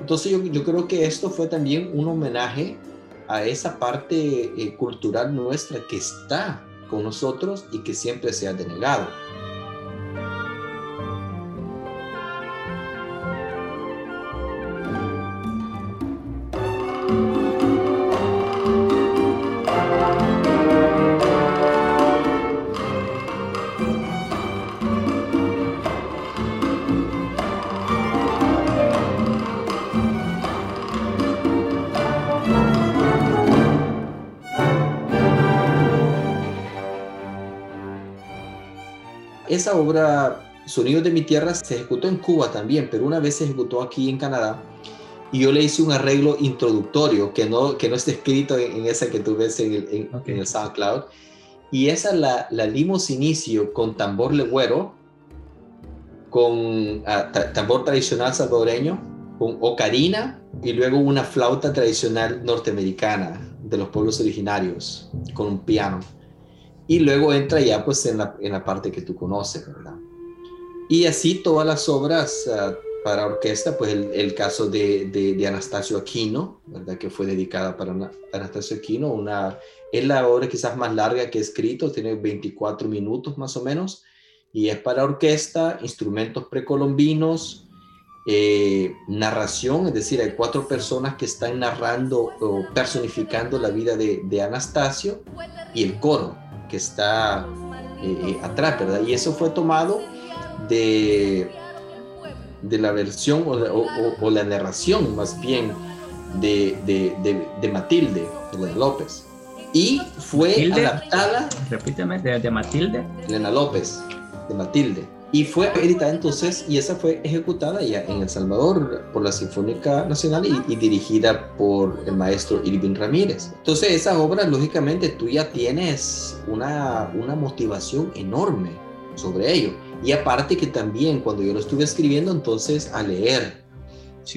Entonces, yo, yo creo que esto fue también un homenaje a esa parte eh, cultural nuestra que está con nosotros y que siempre se ha denegado. Esa obra, Sonidos de mi Tierra, se ejecutó en Cuba también, pero una vez se ejecutó aquí en Canadá. Y yo le hice un arreglo introductorio que no, que no está escrito en, esa que tú ves en el, en, el SoundCloud. Y esa la, la dimos inicio con tambor legüero, con ah, tambor tradicional salvadoreño, con ocarina y luego una flauta tradicional norteamericana de los pueblos originarios, con un piano y luego entra ya pues en la, en la parte que tú conoces, ¿verdad? Y así todas las obras ah, para orquesta, pues el, el caso de, de, Anastasio Aquino, ¿verdad? Que fue dedicada para Anastasio Aquino, una, es la obra quizás más larga que he escrito, tiene 24 minutos más o menos, y es para orquesta, instrumentos precolombinos, eh, narración, es decir, hay cuatro personas que están narrando o personificando la vida de, de Anastasio, y el coro que está eh, eh, atrás, ¿verdad? Y eso fue tomado de, de la versión o, la narración más bien de, de, de Matilde, de López. Y fue adaptada. Repíteme, de, Matilde. Elena López, de Matilde y fue editada entonces y esa fue ejecutada ya en El Salvador por la Sinfónica Nacional y, dirigida por el maestro Irving Ramírez. Entonces esa obra lógicamente tú ya tienes una, una motivación enorme sobre ello. Y aparte que también cuando yo lo estuve escribiendo entonces a leer,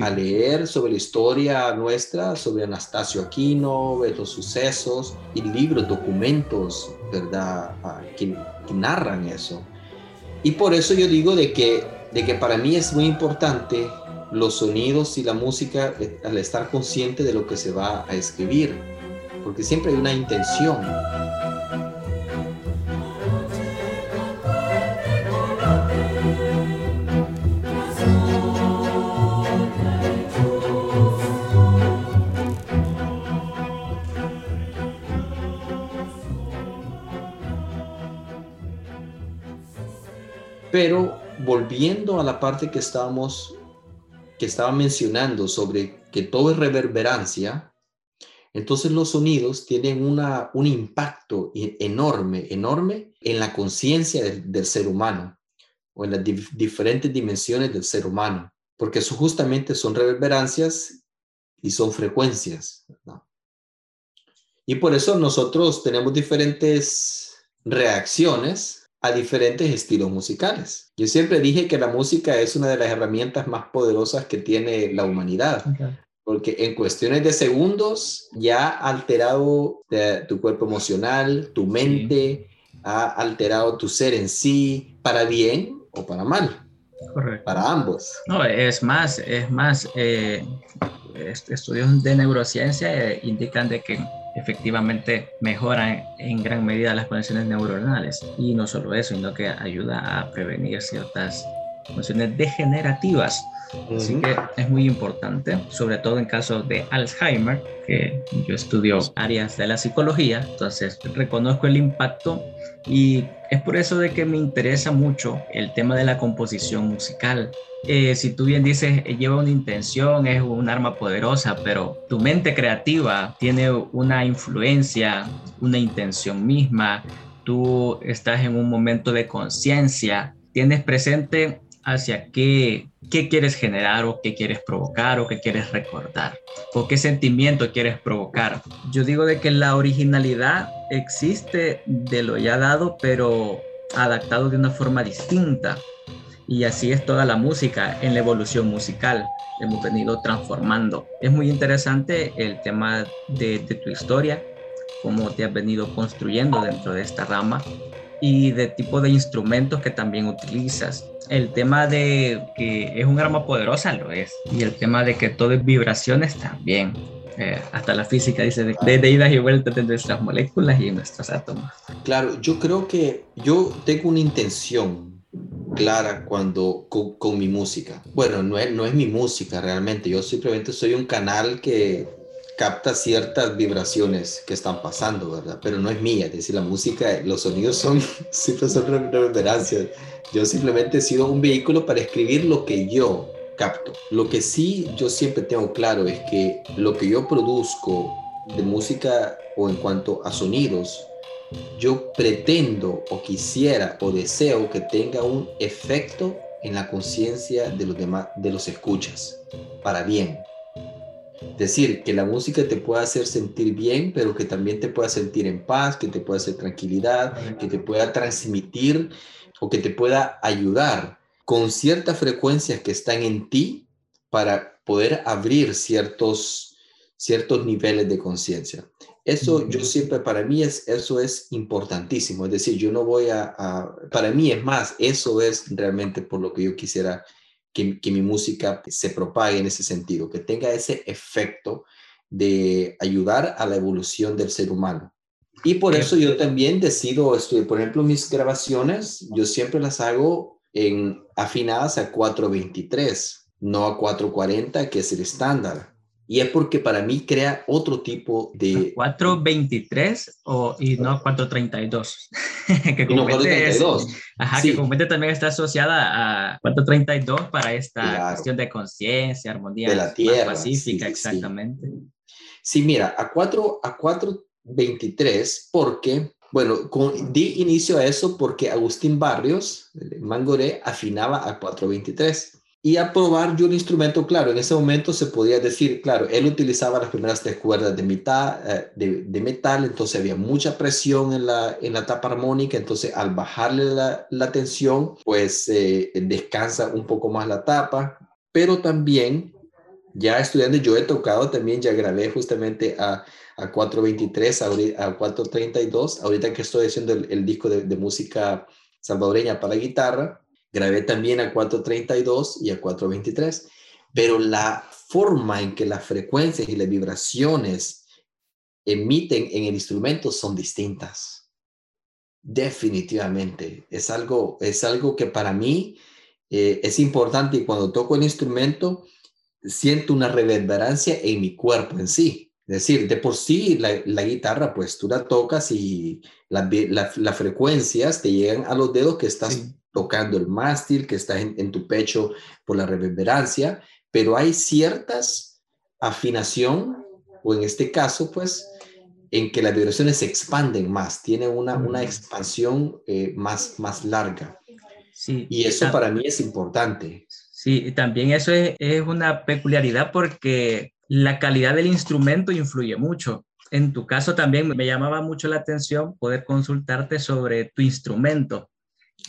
a leer sobre la historia nuestra, sobre Anastasio Aquino, de los sucesos y libros, documentos, ¿verdad? Ah, que, que narran eso. Y por eso yo digo de que, de que para mí es muy importante los sonidos y la música eh, al estar consciente de lo que se va a escribir, porque siempre hay una intención. Pero volviendo a la parte que estábamos, que estaba mencionando sobre que todo es reverberancia, entonces los sonidos tienen una, un impacto e, enorme, enorme en la conciencia del, ser humano o en las diferentes dimensiones del ser humano, porque eso justamente son reverberancias y son frecuencias. Y por eso nosotros tenemos diferentes reacciones a diferentes estilos musicales. Yo siempre dije que la música es una de las herramientas más poderosas que tiene la humanidad, porque en cuestiones de segundos ya ha alterado tu cuerpo emocional, tu mente, ha alterado tu ser en sí, para bien o para mal. Correcto. Para ambos. No, es más, es más, eh, estudios de neurociencia eh, indican de que efectivamente mejoran en gran medida las conexiones neuronales. Y no solo eso, sino que ayuda a prevenir ciertas funciones degenerativas. Así que es muy importante, sobre todo en casos de Alzheimer, que yo estudio áreas de la psicología, entonces reconozco el impacto y es por eso de que me interesa mucho el tema de la composición musical. Eh, si tú bien dices, eh, lleva una intención, es un arma poderosa, pero tu mente creativa tiene una influencia, una intención misma, tú estás en un momento de conciencia, tienes presente hacia qué, qué quieres generar o qué quieres provocar o qué quieres recordar o qué sentimiento quieres provocar. Yo digo de que la originalidad existe de lo ya dado, pero adaptado de una forma distinta. Y así es toda la música en la evolución musical. Hemos venido transformando. Es muy interesante el tema de, tu historia, cómo te has venido construyendo dentro de esta rama y de tipo de instrumentos que también utilizas. El tema de que es un arma poderosa lo es. Y el tema de que todo es vibraciones también. Eh, hasta la física dice de, idas y vueltas de nuestras moléculas y nuestros átomos. Claro, yo creo que yo tengo una intención clara cuando con, mi música. Bueno, no es, no es mi música realmente, yo simplemente soy un canal que capta ciertas vibraciones que están pasando, ¿verdad? Pero no es mía, es decir, la música, los sonidos son, siempre son reverberancias. Yo simplemente he sido un vehículo para escribir lo que yo capto. Lo que sí yo siempre tengo claro es que lo que yo produzco de música o en cuanto a sonidos, yo pretendo o quisiera o deseo que tenga un efecto en la conciencia de los demás, de los escuchas, para bien, decir, que la música te pueda hacer sentir bien, pero que también te pueda sentir en paz, que te pueda hacer tranquilidad, que te pueda transmitir o que te pueda ayudar con ciertas frecuencias que están en ti para poder abrir ciertos, ciertos niveles de conciencia. Eso yo siempre, para mí es, eso es importantísimo. Es decir, yo no voy a, a, para mí es más, eso es realmente por lo que yo quisiera que, mi música se propague en ese sentido, que tenga ese efecto de ayudar a la evolución del ser humano. Y por eso yo también decido estudiar, por ejemplo, mis grabaciones, yo siempre las hago en afinadas a 423, no a 440, que es el estándar. Y es porque para mí crea otro tipo de... 423 o, y no 432. que no, 432. ajá, que comúnmente también está asociada a 432 para esta cuestión de conciencia, armonía de la tierra, pacífica, exactamente. Sí. mira, a, 4, a 423 porque bueno, di inicio a eso porque Agustín Barrios, Mangoré, afinaba a 423 y a probar yo un instrumento, claro, en ese momento se podía decir, claro, él utilizaba las primeras tres cuerdas de, mitad, eh, de, metal, entonces había mucha presión en la, en la tapa armónica, entonces al bajarle la, la tensión, pues eh, descansa un poco más la tapa, pero también, ya estudiando, yo he tocado también, ya grabé justamente a, a 423, a, 432, ahorita que estoy haciendo el, el disco de, de música salvadoreña para guitarra, Grabé también a 432 y a 423, pero la forma en que las frecuencias y las vibraciones emiten en el instrumento son distintas. Definitivamente. Es algo, es algo que para mí eh, es importante y cuando toco el instrumento siento una reverberancia en mi cuerpo en sí. Es decir, de por sí la, guitarra, pues tú la tocas y las frecuencias te llegan a los dedos que estás tocando el mástil, que está en, tu pecho por la reverberancia, pero hay ciertas afinación, o en este caso, pues, en que las vibraciones se expanden más, tienen una, una expansión eh, más, más larga. Sí, y eso para mí es importante. Sí, también eso es, es una peculiaridad porque la calidad del instrumento influye mucho. En tu caso también me llamaba mucho la atención poder consultarte sobre tu instrumento.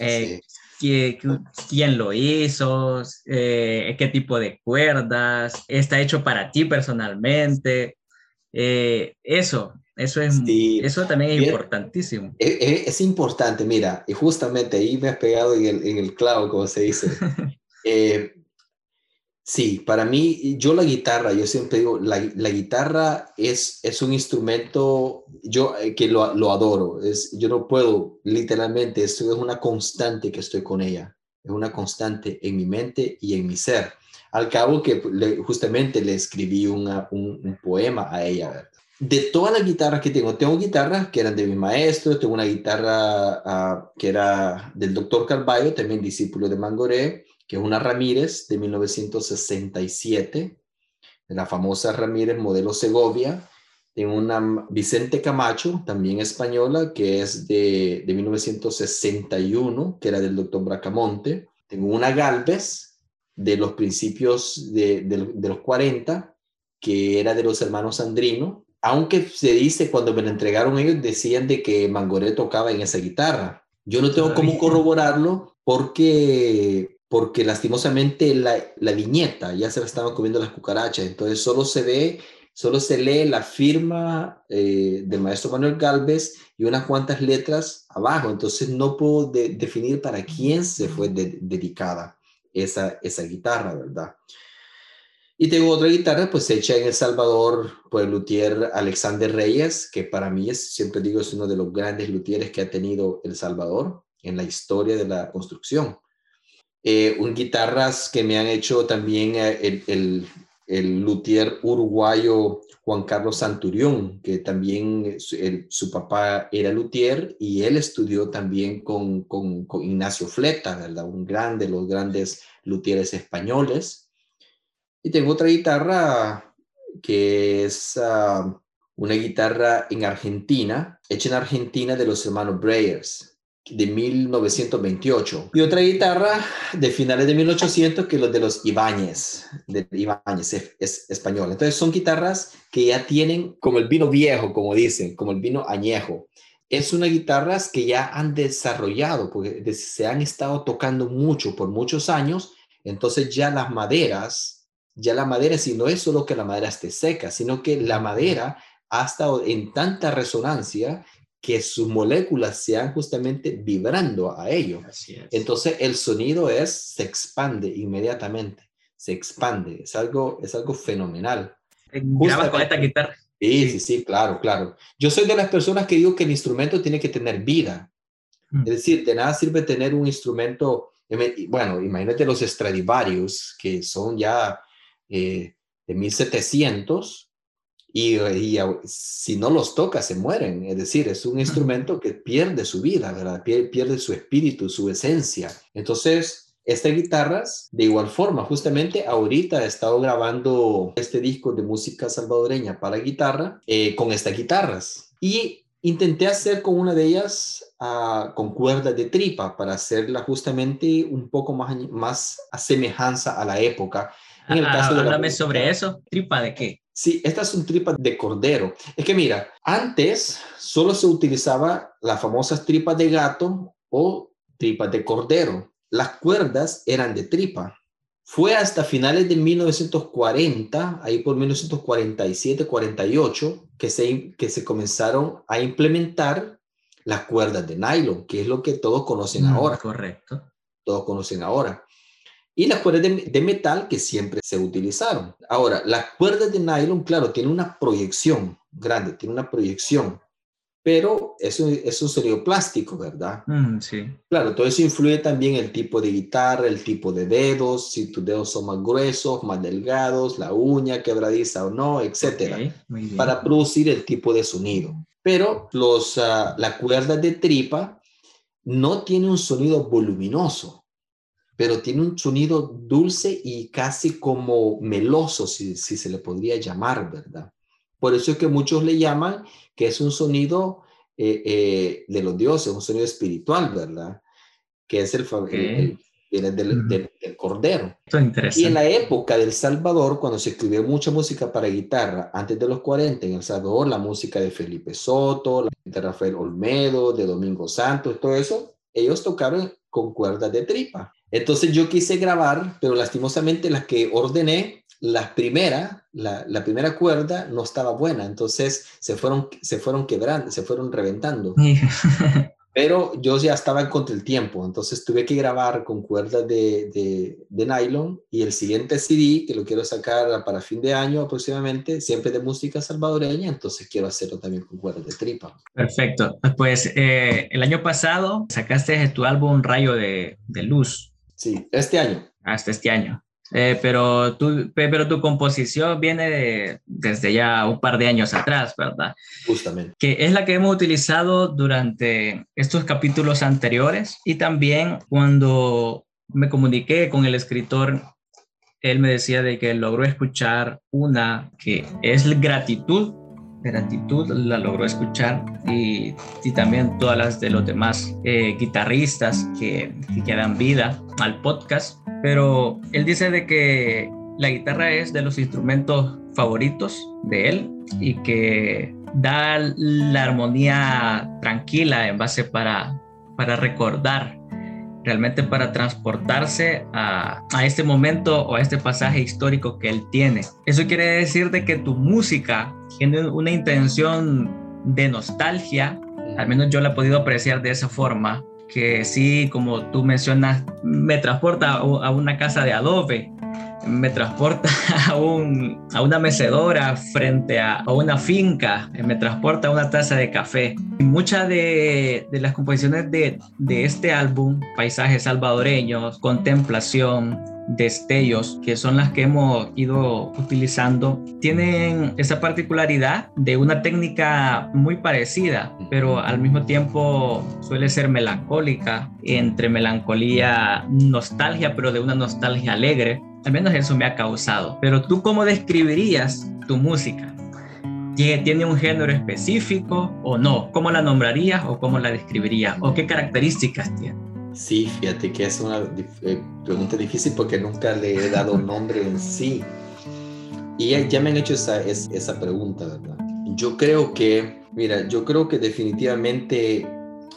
Eh, quién lo hizo, eh, qué tipo de cuerdas, está hecho para ti personalmente. Eh, eso, eso, es, eso también es importantísimo. Es, importante, mira, y justamente ahí me has pegado en el, en el clavo, como se dice. Sí, para mí, yo la guitarra, yo siempre digo, la, guitarra es, es un instrumento yo, eh, que lo, lo, adoro. Es, yo no puedo, literalmente, esto es una constante que estoy con ella. Es una constante en mi mente y en mi ser. Al cabo que justamente le escribí una, un, poema a ella. De todas las guitarras que tengo, tengo guitarras que eran de mi maestro, tengo una guitarra ah, que era del doctor Carballo, también discípulo de Mangoré que es una Ramírez de 1967, de la famosa Ramírez modelo Segovia. Tengo una Vicente Camacho, también española, que es de, de 1961, que era del doctor Bracamonte. Tengo una Galvez de los principios de, de, los 40, que era de los hermanos Sandrino. Aunque se dice, cuando me la entregaron ellos, decían de que Mangoré tocaba en esa guitarra. Yo no tengo cómo corroborarlo porque porque lastimosamente la, la, viñeta ya se la estaban comiendo las cucarachas, entonces solo se ve, solo se lee la firma eh, del maestro Manuel Galvez y unas cuantas letras abajo, entonces no puedo definir para quién se fue dedicada esa, esa guitarra, ¿verdad? Y tengo otra guitarra pues hecha en El Salvador por el luthier Alexander Reyes, que para mí es, siempre digo, es uno de los grandes luthieres que ha tenido El Salvador en la historia de la construcción eh, un guitarras que me han hecho también eh, el, el, luthier uruguayo Juan Carlos Santurión, que también su papá era luthier y él estudió también con, con, Ignacio Fleta, ¿verdad? Un grande, los grandes luthieres españoles. Y tengo otra guitarra que es ah, una guitarra en Argentina, hecha en Argentina de los hermanos Breyers de 1928 y otra guitarra de finales de 1800 que los de los Ibáñez, de Ibáñez es, español. Entonces son guitarras que ya tienen como el vino viejo, como dicen, como el vino añejo. Es una guitarras que ya han desarrollado, porque se han estado tocando mucho por muchos años, entonces ya las maderas, ya la madera, si no es solo que la madera esté seca, sino que la madera ha estado en tanta resonancia que sus moléculas sean justamente vibrando a ello. Entonces el sonido es, se expande inmediatamente, se expande, es algo, es algo fenomenal. Grabas con esta guitarra. Sí, sí, sí, claro, claro. Yo soy de las personas que digo que el instrumento tiene que tener vida. Mm. Es decir, de nada sirve tener un instrumento, bueno, imagínate los Stradivarius, que son ya eh, de 1700, y, si no los toca se mueren. Es decir, es un instrumento que pierde su vida, ¿verdad? Pierde, su espíritu, su esencia. Entonces, estas guitarras, de igual forma, justamente ahorita he estado grabando este disco de música salvadoreña para guitarra eh, con estas guitarras. Y intenté hacer con una de ellas ah, con cuerdas de tripa para hacerla justamente un poco más, más a semejanza a la época. En el ah, caso háblame sobre eso. ¿Tripa de qué? Sí, estas son tripas de cordero. Es que mira, antes solo se utilizaba las famosas tripas de gato o tripas de cordero. Las cuerdas eran de tripa. Fue hasta finales de 1940, ahí por 1947, 48, que se, que se comenzaron a implementar las cuerdas de nylon, que es lo que todos conocen mm, ahora. Correcto. Todos conocen ahora y las cuerdas de, metal que siempre se utilizaron. Ahora, las cuerdas de nylon, claro, tienen una proyección grande, tiene una proyección, pero es un, es un sonido plástico, ¿verdad? Mm, sí. Claro, todo eso influye también el tipo de guitarra, el tipo de dedos, si tus dedos son más gruesos, más delgados, la uña quebradiza o no, etcétera, para producir el tipo de sonido. Pero los, uh, la cuerda de tripa no tiene un sonido voluminoso, pero tiene un sonido dulce y casi como meloso, si, si se le podría llamar, ¿verdad? Por eso es que muchos le llaman que es un sonido eh, eh, de los dioses, un sonido espiritual, ¿verdad? Que es el, del, cordero. Y en la época del Salvador, cuando se escribió mucha música para guitarra, antes de los 40, en El Salvador, la música de Felipe Soto, de Rafael Olmedo, de Domingo Santos, todo eso, ellos tocaron con cuerdas de tripa. Entonces yo quise grabar, pero lastimosamente las que ordené, la primera, la, la, primera cuerda no estaba buena, entonces se fueron, se fueron quebrando, se fueron reventando. Pero yo ya estaba en contra del tiempo, entonces tuve que grabar con cuerdas de, de, de, nylon y el siguiente CD, que lo quiero sacar para fin de año aproximadamente, siempre de música salvadoreña, entonces quiero hacerlo también con cuerdas de tripa. Perfecto. Pues eh, el año pasado sacaste tu álbum Rayo de, de Luz. Sí, este año. Hasta este año. Eh, pero, tu, pero tu composición viene desde ya un par de años atrás, ¿verdad? Justamente. Que es la que hemos utilizado durante estos capítulos anteriores y también cuando me comuniqué con el escritor, él me decía de que logró escuchar una que es gratitud gratitud la logró escuchar y, y, también todas las de los demás eh, guitarristas que, que dan vida al podcast. Pero él dice de que la guitarra es de los instrumentos favoritos de él y que da la armonía tranquila en base para, para recordar, realmente para transportarse a, a, este momento o a este pasaje histórico que él tiene. Eso quiere decir de que tu música tiene una intención de nostalgia, al menos yo la he podido apreciar de esa forma, que sí, como tú mencionas, me transporta a una casa de adobe, me transporta a, un, a una mecedora frente a, a, una finca, me transporta a una taza de café. Muchas de, de las composiciones de, de este álbum, Paisajes Salvadoreños, Contemplación, destellos, que son las que hemos ido utilizando, tienen esa particularidad de una técnica muy parecida, pero al mismo tiempo suele ser melancólica, entre melancolía, nostalgia, pero de una nostalgia alegre. Al menos eso me ha causado. Pero tú, ¿cómo describirías tu música? ¿Tiene un género específico o no? ¿Cómo la nombrarías o cómo la describirías? ¿O qué características tiene? Sí, fíjate que es una eh, pregunta difícil porque nunca le he dado un nombre en sí. Y ya, me han hecho esa, esa pregunta, ¿verdad? Yo creo que, mira, yo creo que definitivamente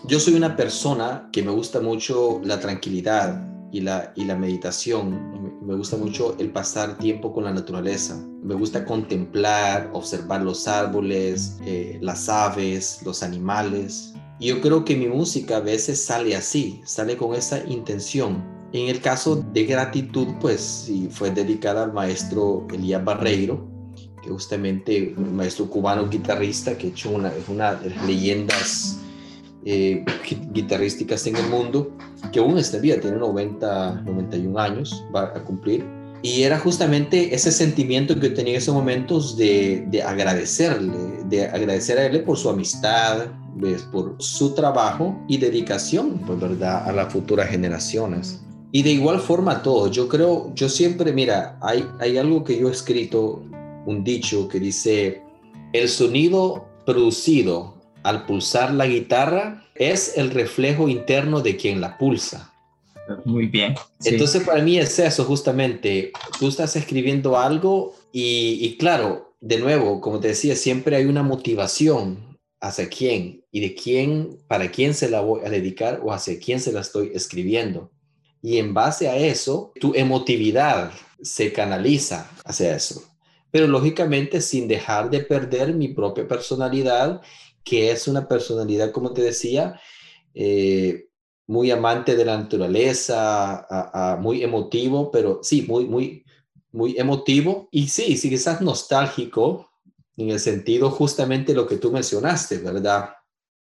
yo soy una persona que me gusta mucho la tranquilidad y la, y la meditación. Me gusta mucho el pasar tiempo con la naturaleza. Me gusta contemplar, observar los árboles, eh, las aves, los animales. Yo creo que mi música a veces sale así, sale con esa intención. En el caso de gratitud, pues fue dedicada al maestro Elías Barreiro, que justamente un maestro cubano guitarrista que hecho una, una de las leyendas eh, guitarrísticas en el mundo, que aún está vida, tiene 90, 91 años, va a cumplir. Y era justamente ese sentimiento que tenía en esos momentos de, de agradecerle, de agradecer a él por su amistad, por su trabajo y dedicación, pues, ¿verdad?, a las futuras generaciones. Y de igual forma todo, yo creo, yo siempre, mira, hay, hay algo que yo he escrito, un dicho que dice, el sonido producido al pulsar la guitarra es el reflejo interno de quien la pulsa. Muy bien. Entonces para mí es eso justamente, tú estás escribiendo algo y, y claro, de nuevo, como te decía, siempre hay una motivación hacia quién y de quién, para quién se la voy a dedicar o hacia quién se la estoy escribiendo. Y en base a eso, tu emotividad se canaliza hacia eso. Pero lógicamente sin dejar de perder mi propia personalidad, que es una personalidad, como te decía, eh, muy amante de la naturaleza, muy emotivo, pero sí, muy, muy, muy emotivo. Y sí, sí, quizás nostálgico, en el sentido justamente lo que tú mencionaste, ¿verdad?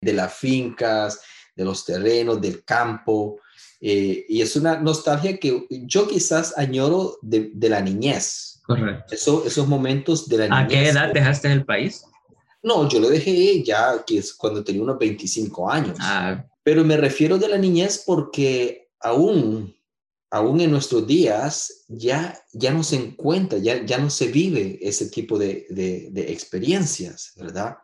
De las fincas, de los terrenos, del campo. Eh, y es una nostalgia que yo quizás añoro de, la niñez. Correcto. Eso, esos momentos de la niñez. ¿A qué edad dejaste el país? No, yo lo dejé ya que es cuando tenía unos 25 años. Ah, Pero me refiero de la niñez porque aún, aún en nuestros días ya, ya no se encuentra, ya, ya no se vive ese tipo de, de, experiencias, ¿verdad?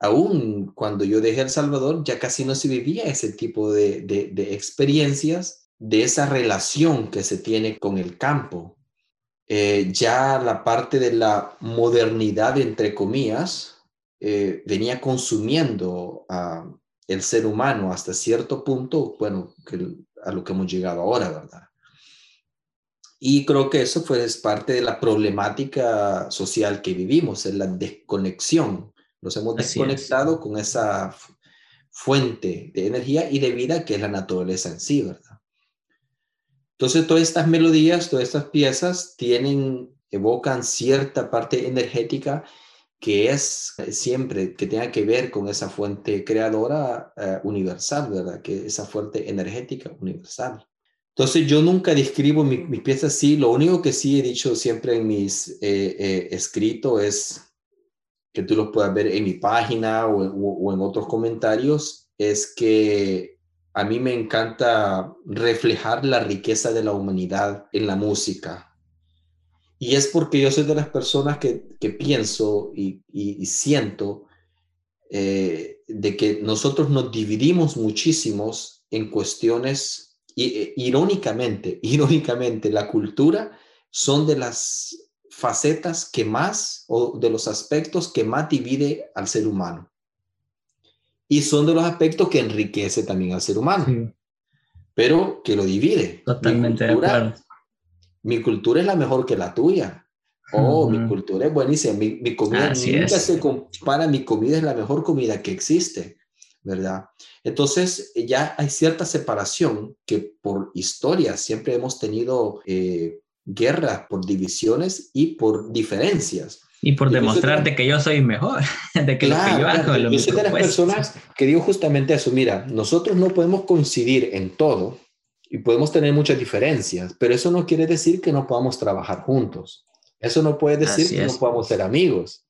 Aún cuando yo dejé El Salvador, ya casi no se vivía ese tipo de, de experiencias, de esa relación que se tiene con el campo. Eh, ya la parte de la modernidad, entre comillas, eh, venía consumiendo a el ser humano hasta cierto punto, bueno, a lo que hemos llegado ahora, ¿verdad? Y creo que eso fue es parte de la problemática social que vivimos, es la desconexión. Nos hemos desconectado con esa fuente de energía y de vida que es la naturaleza en sí, ¿verdad? Entonces, todas estas melodías, todas estas piezas tienen, evocan cierta parte energética que es eh, siempre que tenga que ver con esa fuente creadora eh, universal, ¿verdad? Que esa fuente energética universal. Entonces yo nunca describo mis piezas así, lo único que sí he dicho siempre en mis eh, escritos es que tú lo puedas ver en mi página o, o en otros comentarios, es que a mí me encanta reflejar la riqueza de la humanidad en la música, y es porque yo soy de las personas que, que pienso y, y, siento eh, de que nosotros nos dividimos muchísimos en cuestiones, eh, irónicamente, irónicamente, la cultura son de las facetas que más, o de los aspectos que más divide al ser humano. Y son de los aspectos que enriquece también al ser humano, pero que lo divide. Totalmente de acuerdo mi cultura es la mejor que la tuya. Oh, mi cultura es buenísima. Mi, mi comida nunca se compara. Mi comida es la mejor comida que existe, ¿verdad? Entonces, ya hay cierta separación que por historia siempre hemos tenido eh, guerras por divisiones y por diferencias. Y por demostrarte que yo soy mejor, de que lo que yo hago Yo soy de las personas que digo justamente eso, mira, nosotros no podemos coincidir en todo, y podemos tener muchas diferencias, pero eso no quiere decir que no podamos trabajar juntos. Eso no puede decir que no podamos ser amigos.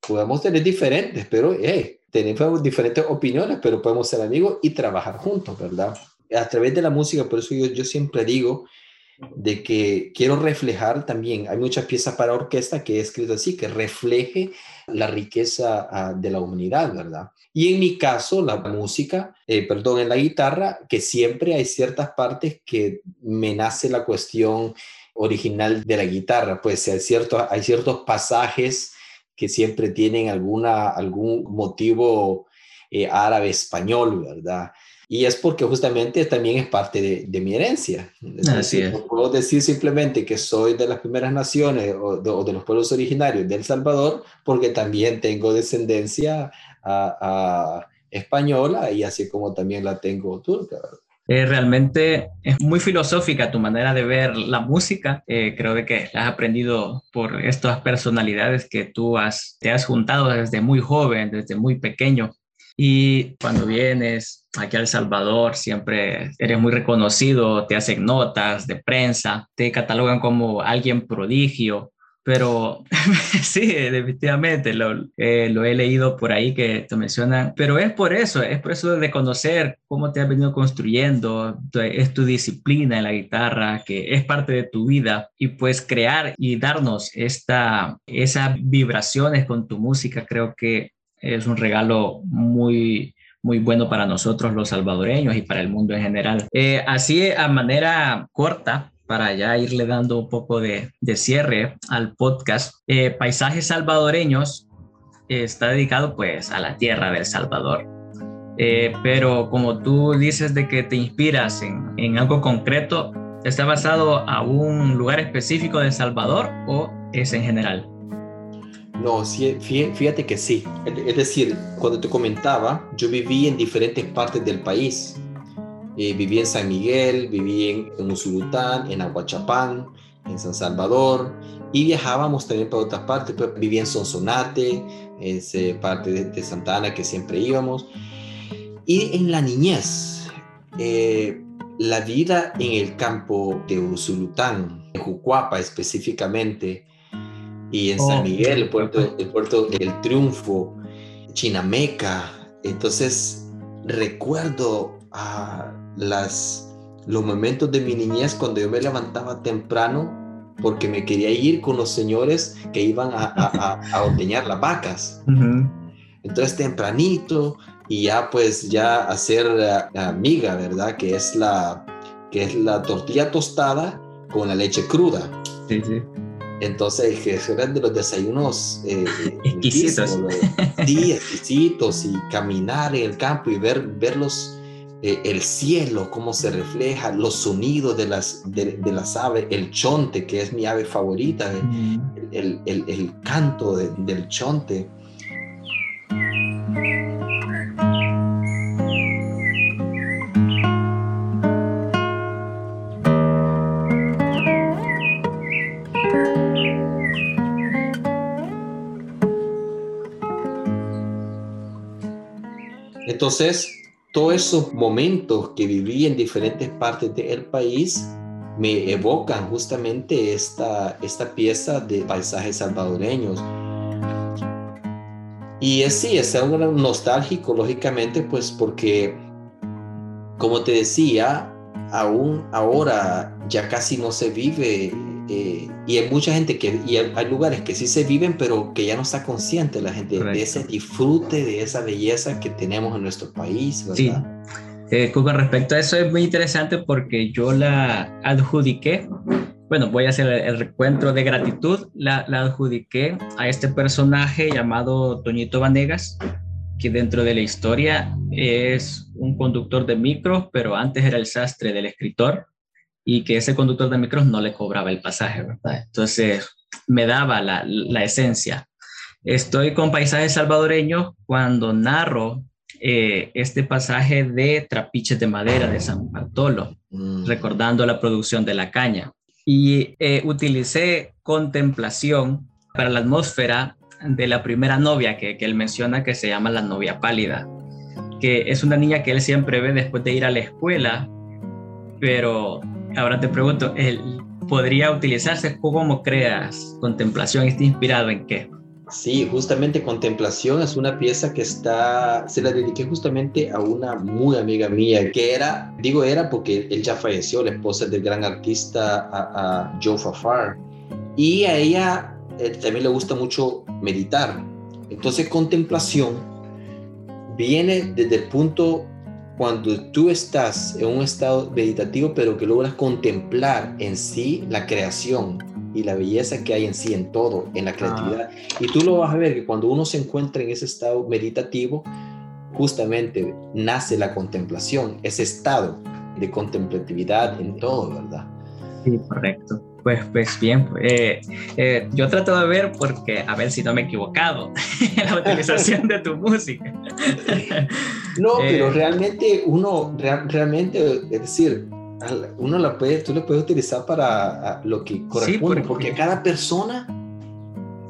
Podemos tener diferentes, pero hey, tenemos diferentes opiniones, pero podemos ser amigos y trabajar juntos, ¿verdad? A través de la música, por eso yo, yo siempre digo de que quiero reflejar también, hay muchas piezas para orquesta que he escrito así, que refleje la riqueza ah, de la humanidad, ¿verdad? Y en mi caso, la música, eh, perdón, en la guitarra, que siempre hay ciertas partes que me nace la cuestión original de la guitarra, pues hay ciertos, hay ciertos pasajes que siempre tienen alguna, algún motivo eh, árabe español, ¿verdad? Y es porque justamente también es parte de, mi herencia. Así es. No puedo decir simplemente que soy de las primeras naciones o de, los pueblos originarios de El Salvador, porque también tengo descendencia a, española y así como también la tengo turca. Eh, realmente es muy filosófica tu manera de ver la música. Eh, creo de que la has aprendido por estas personalidades que tú has, te has juntado desde muy joven, desde muy pequeño. Y cuando vienes aquí a El Salvador, siempre eres muy reconocido, te hacen notas de prensa, te catalogan como alguien prodigio, pero sí, definitivamente lo, eh, lo, he leído por ahí que te mencionan, pero es por eso, es por eso de conocer cómo te has venido construyendo, es tu disciplina en la guitarra, que es parte de tu vida, y pues crear y darnos esta, esas vibraciones con tu música, creo que es un regalo muy, muy bueno para nosotros los salvadoreños y para el mundo en general. Eh, así a manera corta, para ya irle dando un poco de, de cierre al podcast, eh, Paisajes Salvadoreños está dedicado pues a la tierra del Salvador. Eh, pero como tú dices de que te inspiras en, en algo concreto, ¿está basado a un lugar específico de Salvador o es en general? No, fíjate que sí. Es decir, cuando te comentaba, yo viví en diferentes partes del país. Eh, viví en San Miguel, viví en, en Usulután, en Aguachapán, en San Salvador y viajábamos también para otras partes. Pues, viví en Sonsonate, en parte de, Santa Ana que siempre íbamos. Y en la niñez, eh, la vida en el campo de Usulután, en Jucuapa específicamente, y en San Miguel, el puerto, el puerto del Triunfo, Chinameca. Entonces, recuerdo a las, los momentos de mi niñez cuando yo me levantaba temprano porque me quería ir con los señores que iban a, a, a, ordeñar las vacas. Entonces tempranito y ya pues ya hacer la, miga, ¿verdad? Que es la, que es la tortilla tostada con la leche cruda. Sí, sí. Entonces, que eran de los desayunos eh, exquisitos. Sí, exquisitos y caminar en el campo y ver, verlos eh, el cielo, cómo se refleja, los sonidos de las, de, las aves, el chonte, que es mi ave favorita, el, el, el, canto del chonte. Entonces, todos esos momentos que viví en diferentes partes del país me evocan justamente esta, esta pieza de paisajes salvadoreños. Y es, sí, es algo nostálgico, lógicamente, pues porque, como te decía, aún ahora ya casi no se vive eh, y hay mucha gente que, y hay lugares que sí se viven, pero que ya no está consciente la gente de ese disfrute, de esa belleza que tenemos en nuestro país, ¿verdad? Sí. Eh, con respecto a eso es muy interesante porque yo la adjudiqué, bueno, voy a hacer el, recuento de gratitud, la, la, adjudiqué a este personaje llamado Toñito Vanegas, que dentro de la historia es un conductor de micro, pero antes era el sastre del escritor y que ese conductor de micros no le cobraba el pasaje, ¿verdad? Entonces me daba la, la esencia. Estoy con paisajes salvadoreños cuando narro eh, este pasaje de Trapiches de Madera de San Bartolo, mm. recordando la producción de la caña. Y eh, utilicé contemplación para la atmósfera de la primera novia que, que él menciona, que se llama la novia pálida, que es una niña que él siempre ve después de ir a la escuela, pero Ahora te pregunto, ¿podría utilizarse? ¿Cómo creas contemplación? ¿Está inspirado en qué? Sí, justamente Contemplación es una pieza que está, se la dediqué justamente a una muy amiga mía, que era, digo era porque él ya falleció, la esposa del gran artista a, Joe Fafar, y a ella eh, también le gusta mucho meditar. Entonces Contemplación viene desde el punto cuando tú estás en un estado meditativo, pero que logras contemplar en sí la creación y la belleza que hay en sí, en todo, en la ah. creatividad. Y tú lo vas a ver que cuando uno se encuentra en ese estado meditativo, justamente nace la contemplación, ese estado de contemplatividad en todo, ¿verdad? Sí, correcto. Pues, pues bien, eh, eh, yo trato de ver porque a ver si no me he equivocado en la utilización de tu música. no, pero eh, realmente uno, realmente, es decir, uno la puede, tú lo puedes utilizar para lo que corresponde, porque, a cada persona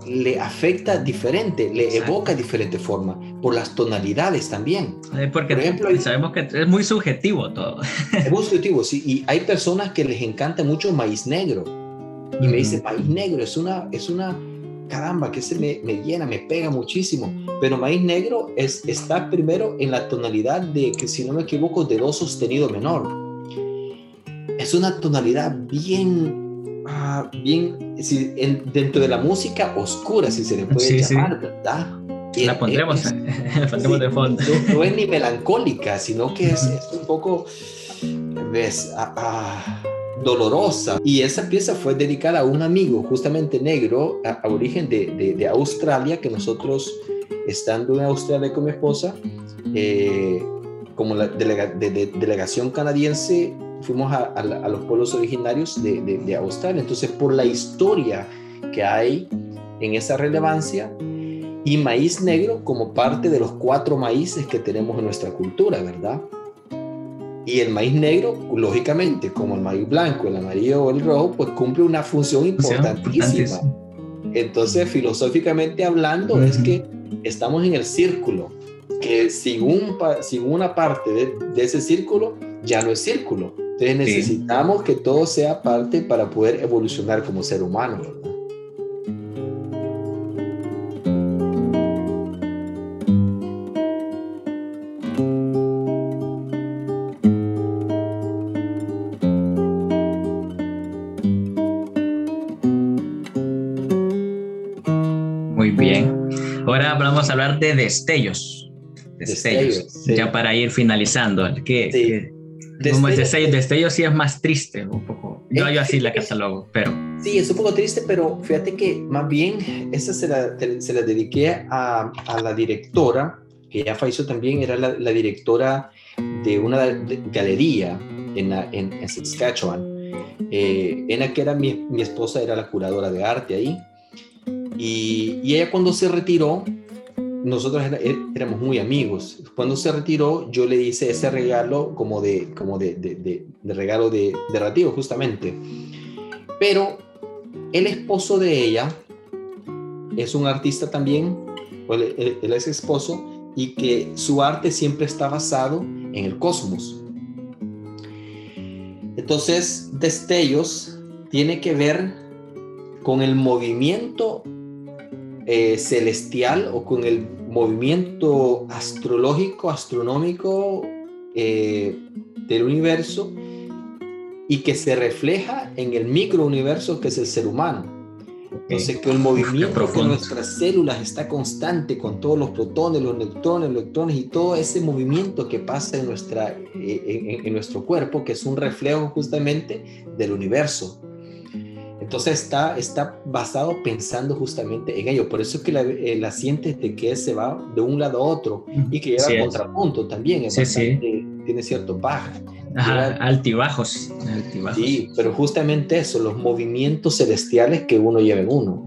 le afecta diferente, le evoca de diferente forma, por las tonalidades también. Porque por ejemplo, sabemos que es muy subjetivo todo. Es muy subjetivo, sí, y hay personas que les encanta mucho maíz negro y me dice, maíz negro, es una, es una, caramba, que se me, me, llena, me pega muchísimo. Pero maíz negro es, está primero en la tonalidad de, que si no me equivoco, de do sostenido menor. Es una tonalidad bien, ah, bien, si, dentro de la música oscura, si se le puede llamar, ¿verdad? La pondremos, de fondo. No, es ni melancólica, sino que es, es un poco, ves, ah, ah dolorosa. Y esa pieza fue dedicada a un amigo, justamente negro, a, origen de, de, Australia, que nosotros, estando en Australia con mi esposa, eh, como la delegación canadiense, fuimos a, a, los pueblos originarios de, Australia. Entonces, por la historia que hay en esa relevancia, y maíz negro como parte de los cuatro maíces que tenemos en nuestra cultura, ¿verdad? Y el maíz negro, lógicamente, como el maíz blanco, el amarillo o el rojo, pues cumple una función importantísima. Entonces, filosóficamente hablando, es que estamos en el círculo, que sin, un, sin una parte de, ese círculo, ya no es círculo. Entonces necesitamos que todo sea parte para poder evolucionar como ser humano, ¿verdad? Hablar de destellos. Destellos. Ya para ir finalizando. ¿Qué, como el destello, destello sí es más triste un poco. Yo, yo así la catalogo, pero... Sí, es un poco triste, pero fíjate que más bien esa se la, se la dediqué a, a, la directora, que ya falleció también, era la, la directora de una galería en, en, en Saskatchewan. Eh, en que era mi, mi, esposa, era la curadora de arte ahí. Y, y ella cuando se retiró, nosotros eh, éramos muy amigos. Cuando se retiró, yo le hice ese regalo como de, como de, de, de, regalo de, de justamente. Pero el esposo de ella es un artista también, él, él es esposo, y que su arte siempre está basado en el cosmos. Entonces, destellos tiene que ver con el movimiento eh, celestial o con el movimiento astrológico, astronómico eh, del universo y que se refleja en el microuniverso que es el ser humano. Entonces, que el movimiento de nuestras células está constante con todos los protones, los neutrones, los electrones y todo ese movimiento que pasa en, nuestra, eh, en nuestro cuerpo, que es un reflejo justamente del universo. Entonces está, está basado pensando justamente en ello. Por eso es que la, eh, la sientes de que se va de un lado a otro y que lleva a contrapunto también. sí, sí. Tiene cierto baja. Ajá, altibajos, altibajos. Sí, pero justamente eso, los movimientos celestiales que uno lleva en uno.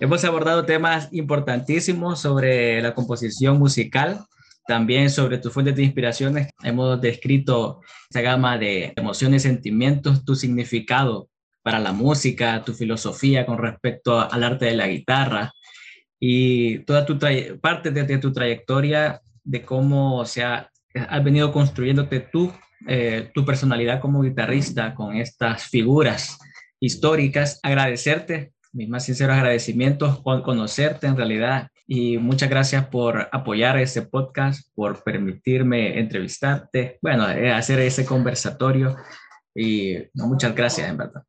Hemos abordado temas importantísimos sobre la composición musical, también sobre tus fuentes de inspiraciones. Hemos descrito esa gama de emociones, sentimientos, tu significado para la música, tu filosofía con respecto al arte de la guitarra y toda tu parte de, tu trayectoria de cómo se ha, has venido construyéndote eh, tu personalidad como guitarrista con estas figuras históricas. Agradecerte mis más sinceros agradecimientos por conocerte en realidad y muchas gracias por apoyar este podcast, por permitirme entrevistarte, bueno, eh, hacer ese conversatorio y muchas gracias en verdad.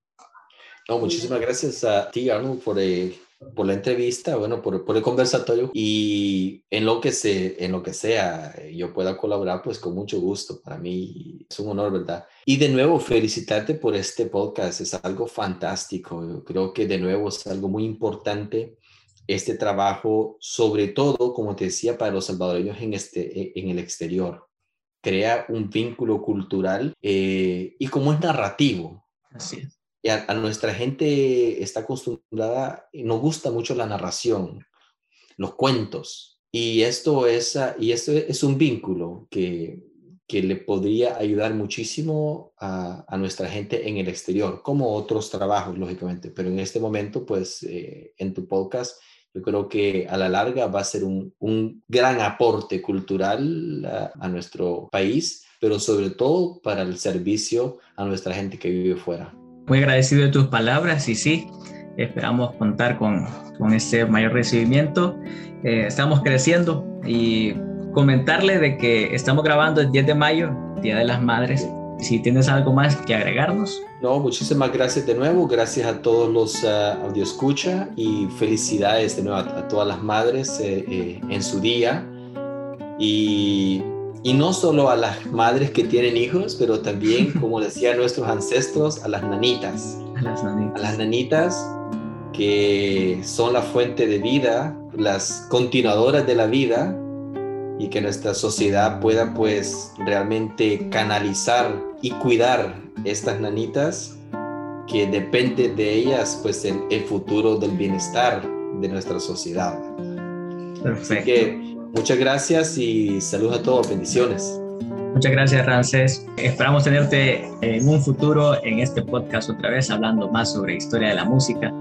No, muchísimas gracias a ti, Arnold, por, eh, por la entrevista, bueno, por, por, el conversatorio y en lo que se, en lo que sea eh, yo pueda colaborar, pues con mucho gusto. Para mí es un honor, ¿verdad? Y de nuevo, felicitarte por este podcast, es algo fantástico. Yo creo que de nuevo es algo muy importante este trabajo, sobre todo, como te decía, para los salvadoreños en, este, e, en el exterior. Crea un vínculo cultural eh, y como es narrativo. Así es y a, nuestra gente está acostumbrada, nos gusta mucho la narración, los cuentos. Y esto es, y esto es un vínculo que, que le podría ayudar muchísimo a, nuestra gente en el exterior, como otros trabajos, lógicamente. Pero en este momento, pues, eh, en tu podcast, yo creo que a la larga va a ser un, gran aporte cultural a, nuestro país, pero sobre todo para el servicio a nuestra gente que vive fuera muy agradecido de tus palabras y sí, esperamos contar con, con ese mayor recibimiento. Eh, estamos creciendo y comentarle de que estamos grabando el 10 de mayo, Día de las Madres. Si tienes algo más que agregarnos. No, muchísimas gracias de nuevo. Gracias a todos los uh, audio escucha y felicidades de nuevo a, todas las madres eh, eh, en su día. Y y no solo a las madres que tienen hijos, pero también, como decían nuestros ancestros, a las nanitas. A las nanitas. A las nanitas que son la fuente de vida, las continuadoras de la vida y que nuestra sociedad pueda pues realmente canalizar y cuidar estas nanitas que depende de ellas pues el, el futuro del bienestar de nuestra sociedad. Perfecto. Así que muchas gracias y saludos a todos, bendiciones. Muchas gracias, Rances. Esperamos tenerte en un futuro en este podcast otra vez hablando más sobre historia de la música.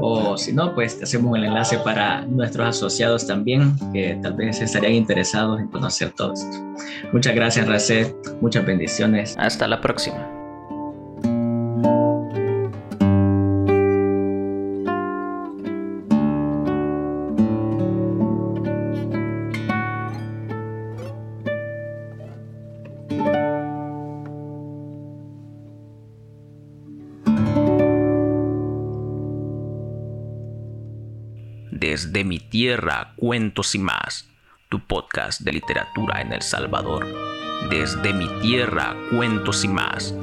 O si no, pues hacemos el enlace para nuestros asociados también, que tal vez estarían interesados en conocer todo esto. Muchas gracias, Rances. Muchas bendiciones. Hasta la próxima. Tierra, cuentos y más, tu podcast de literatura en El Salvador. Desde mi tierra, cuentos y más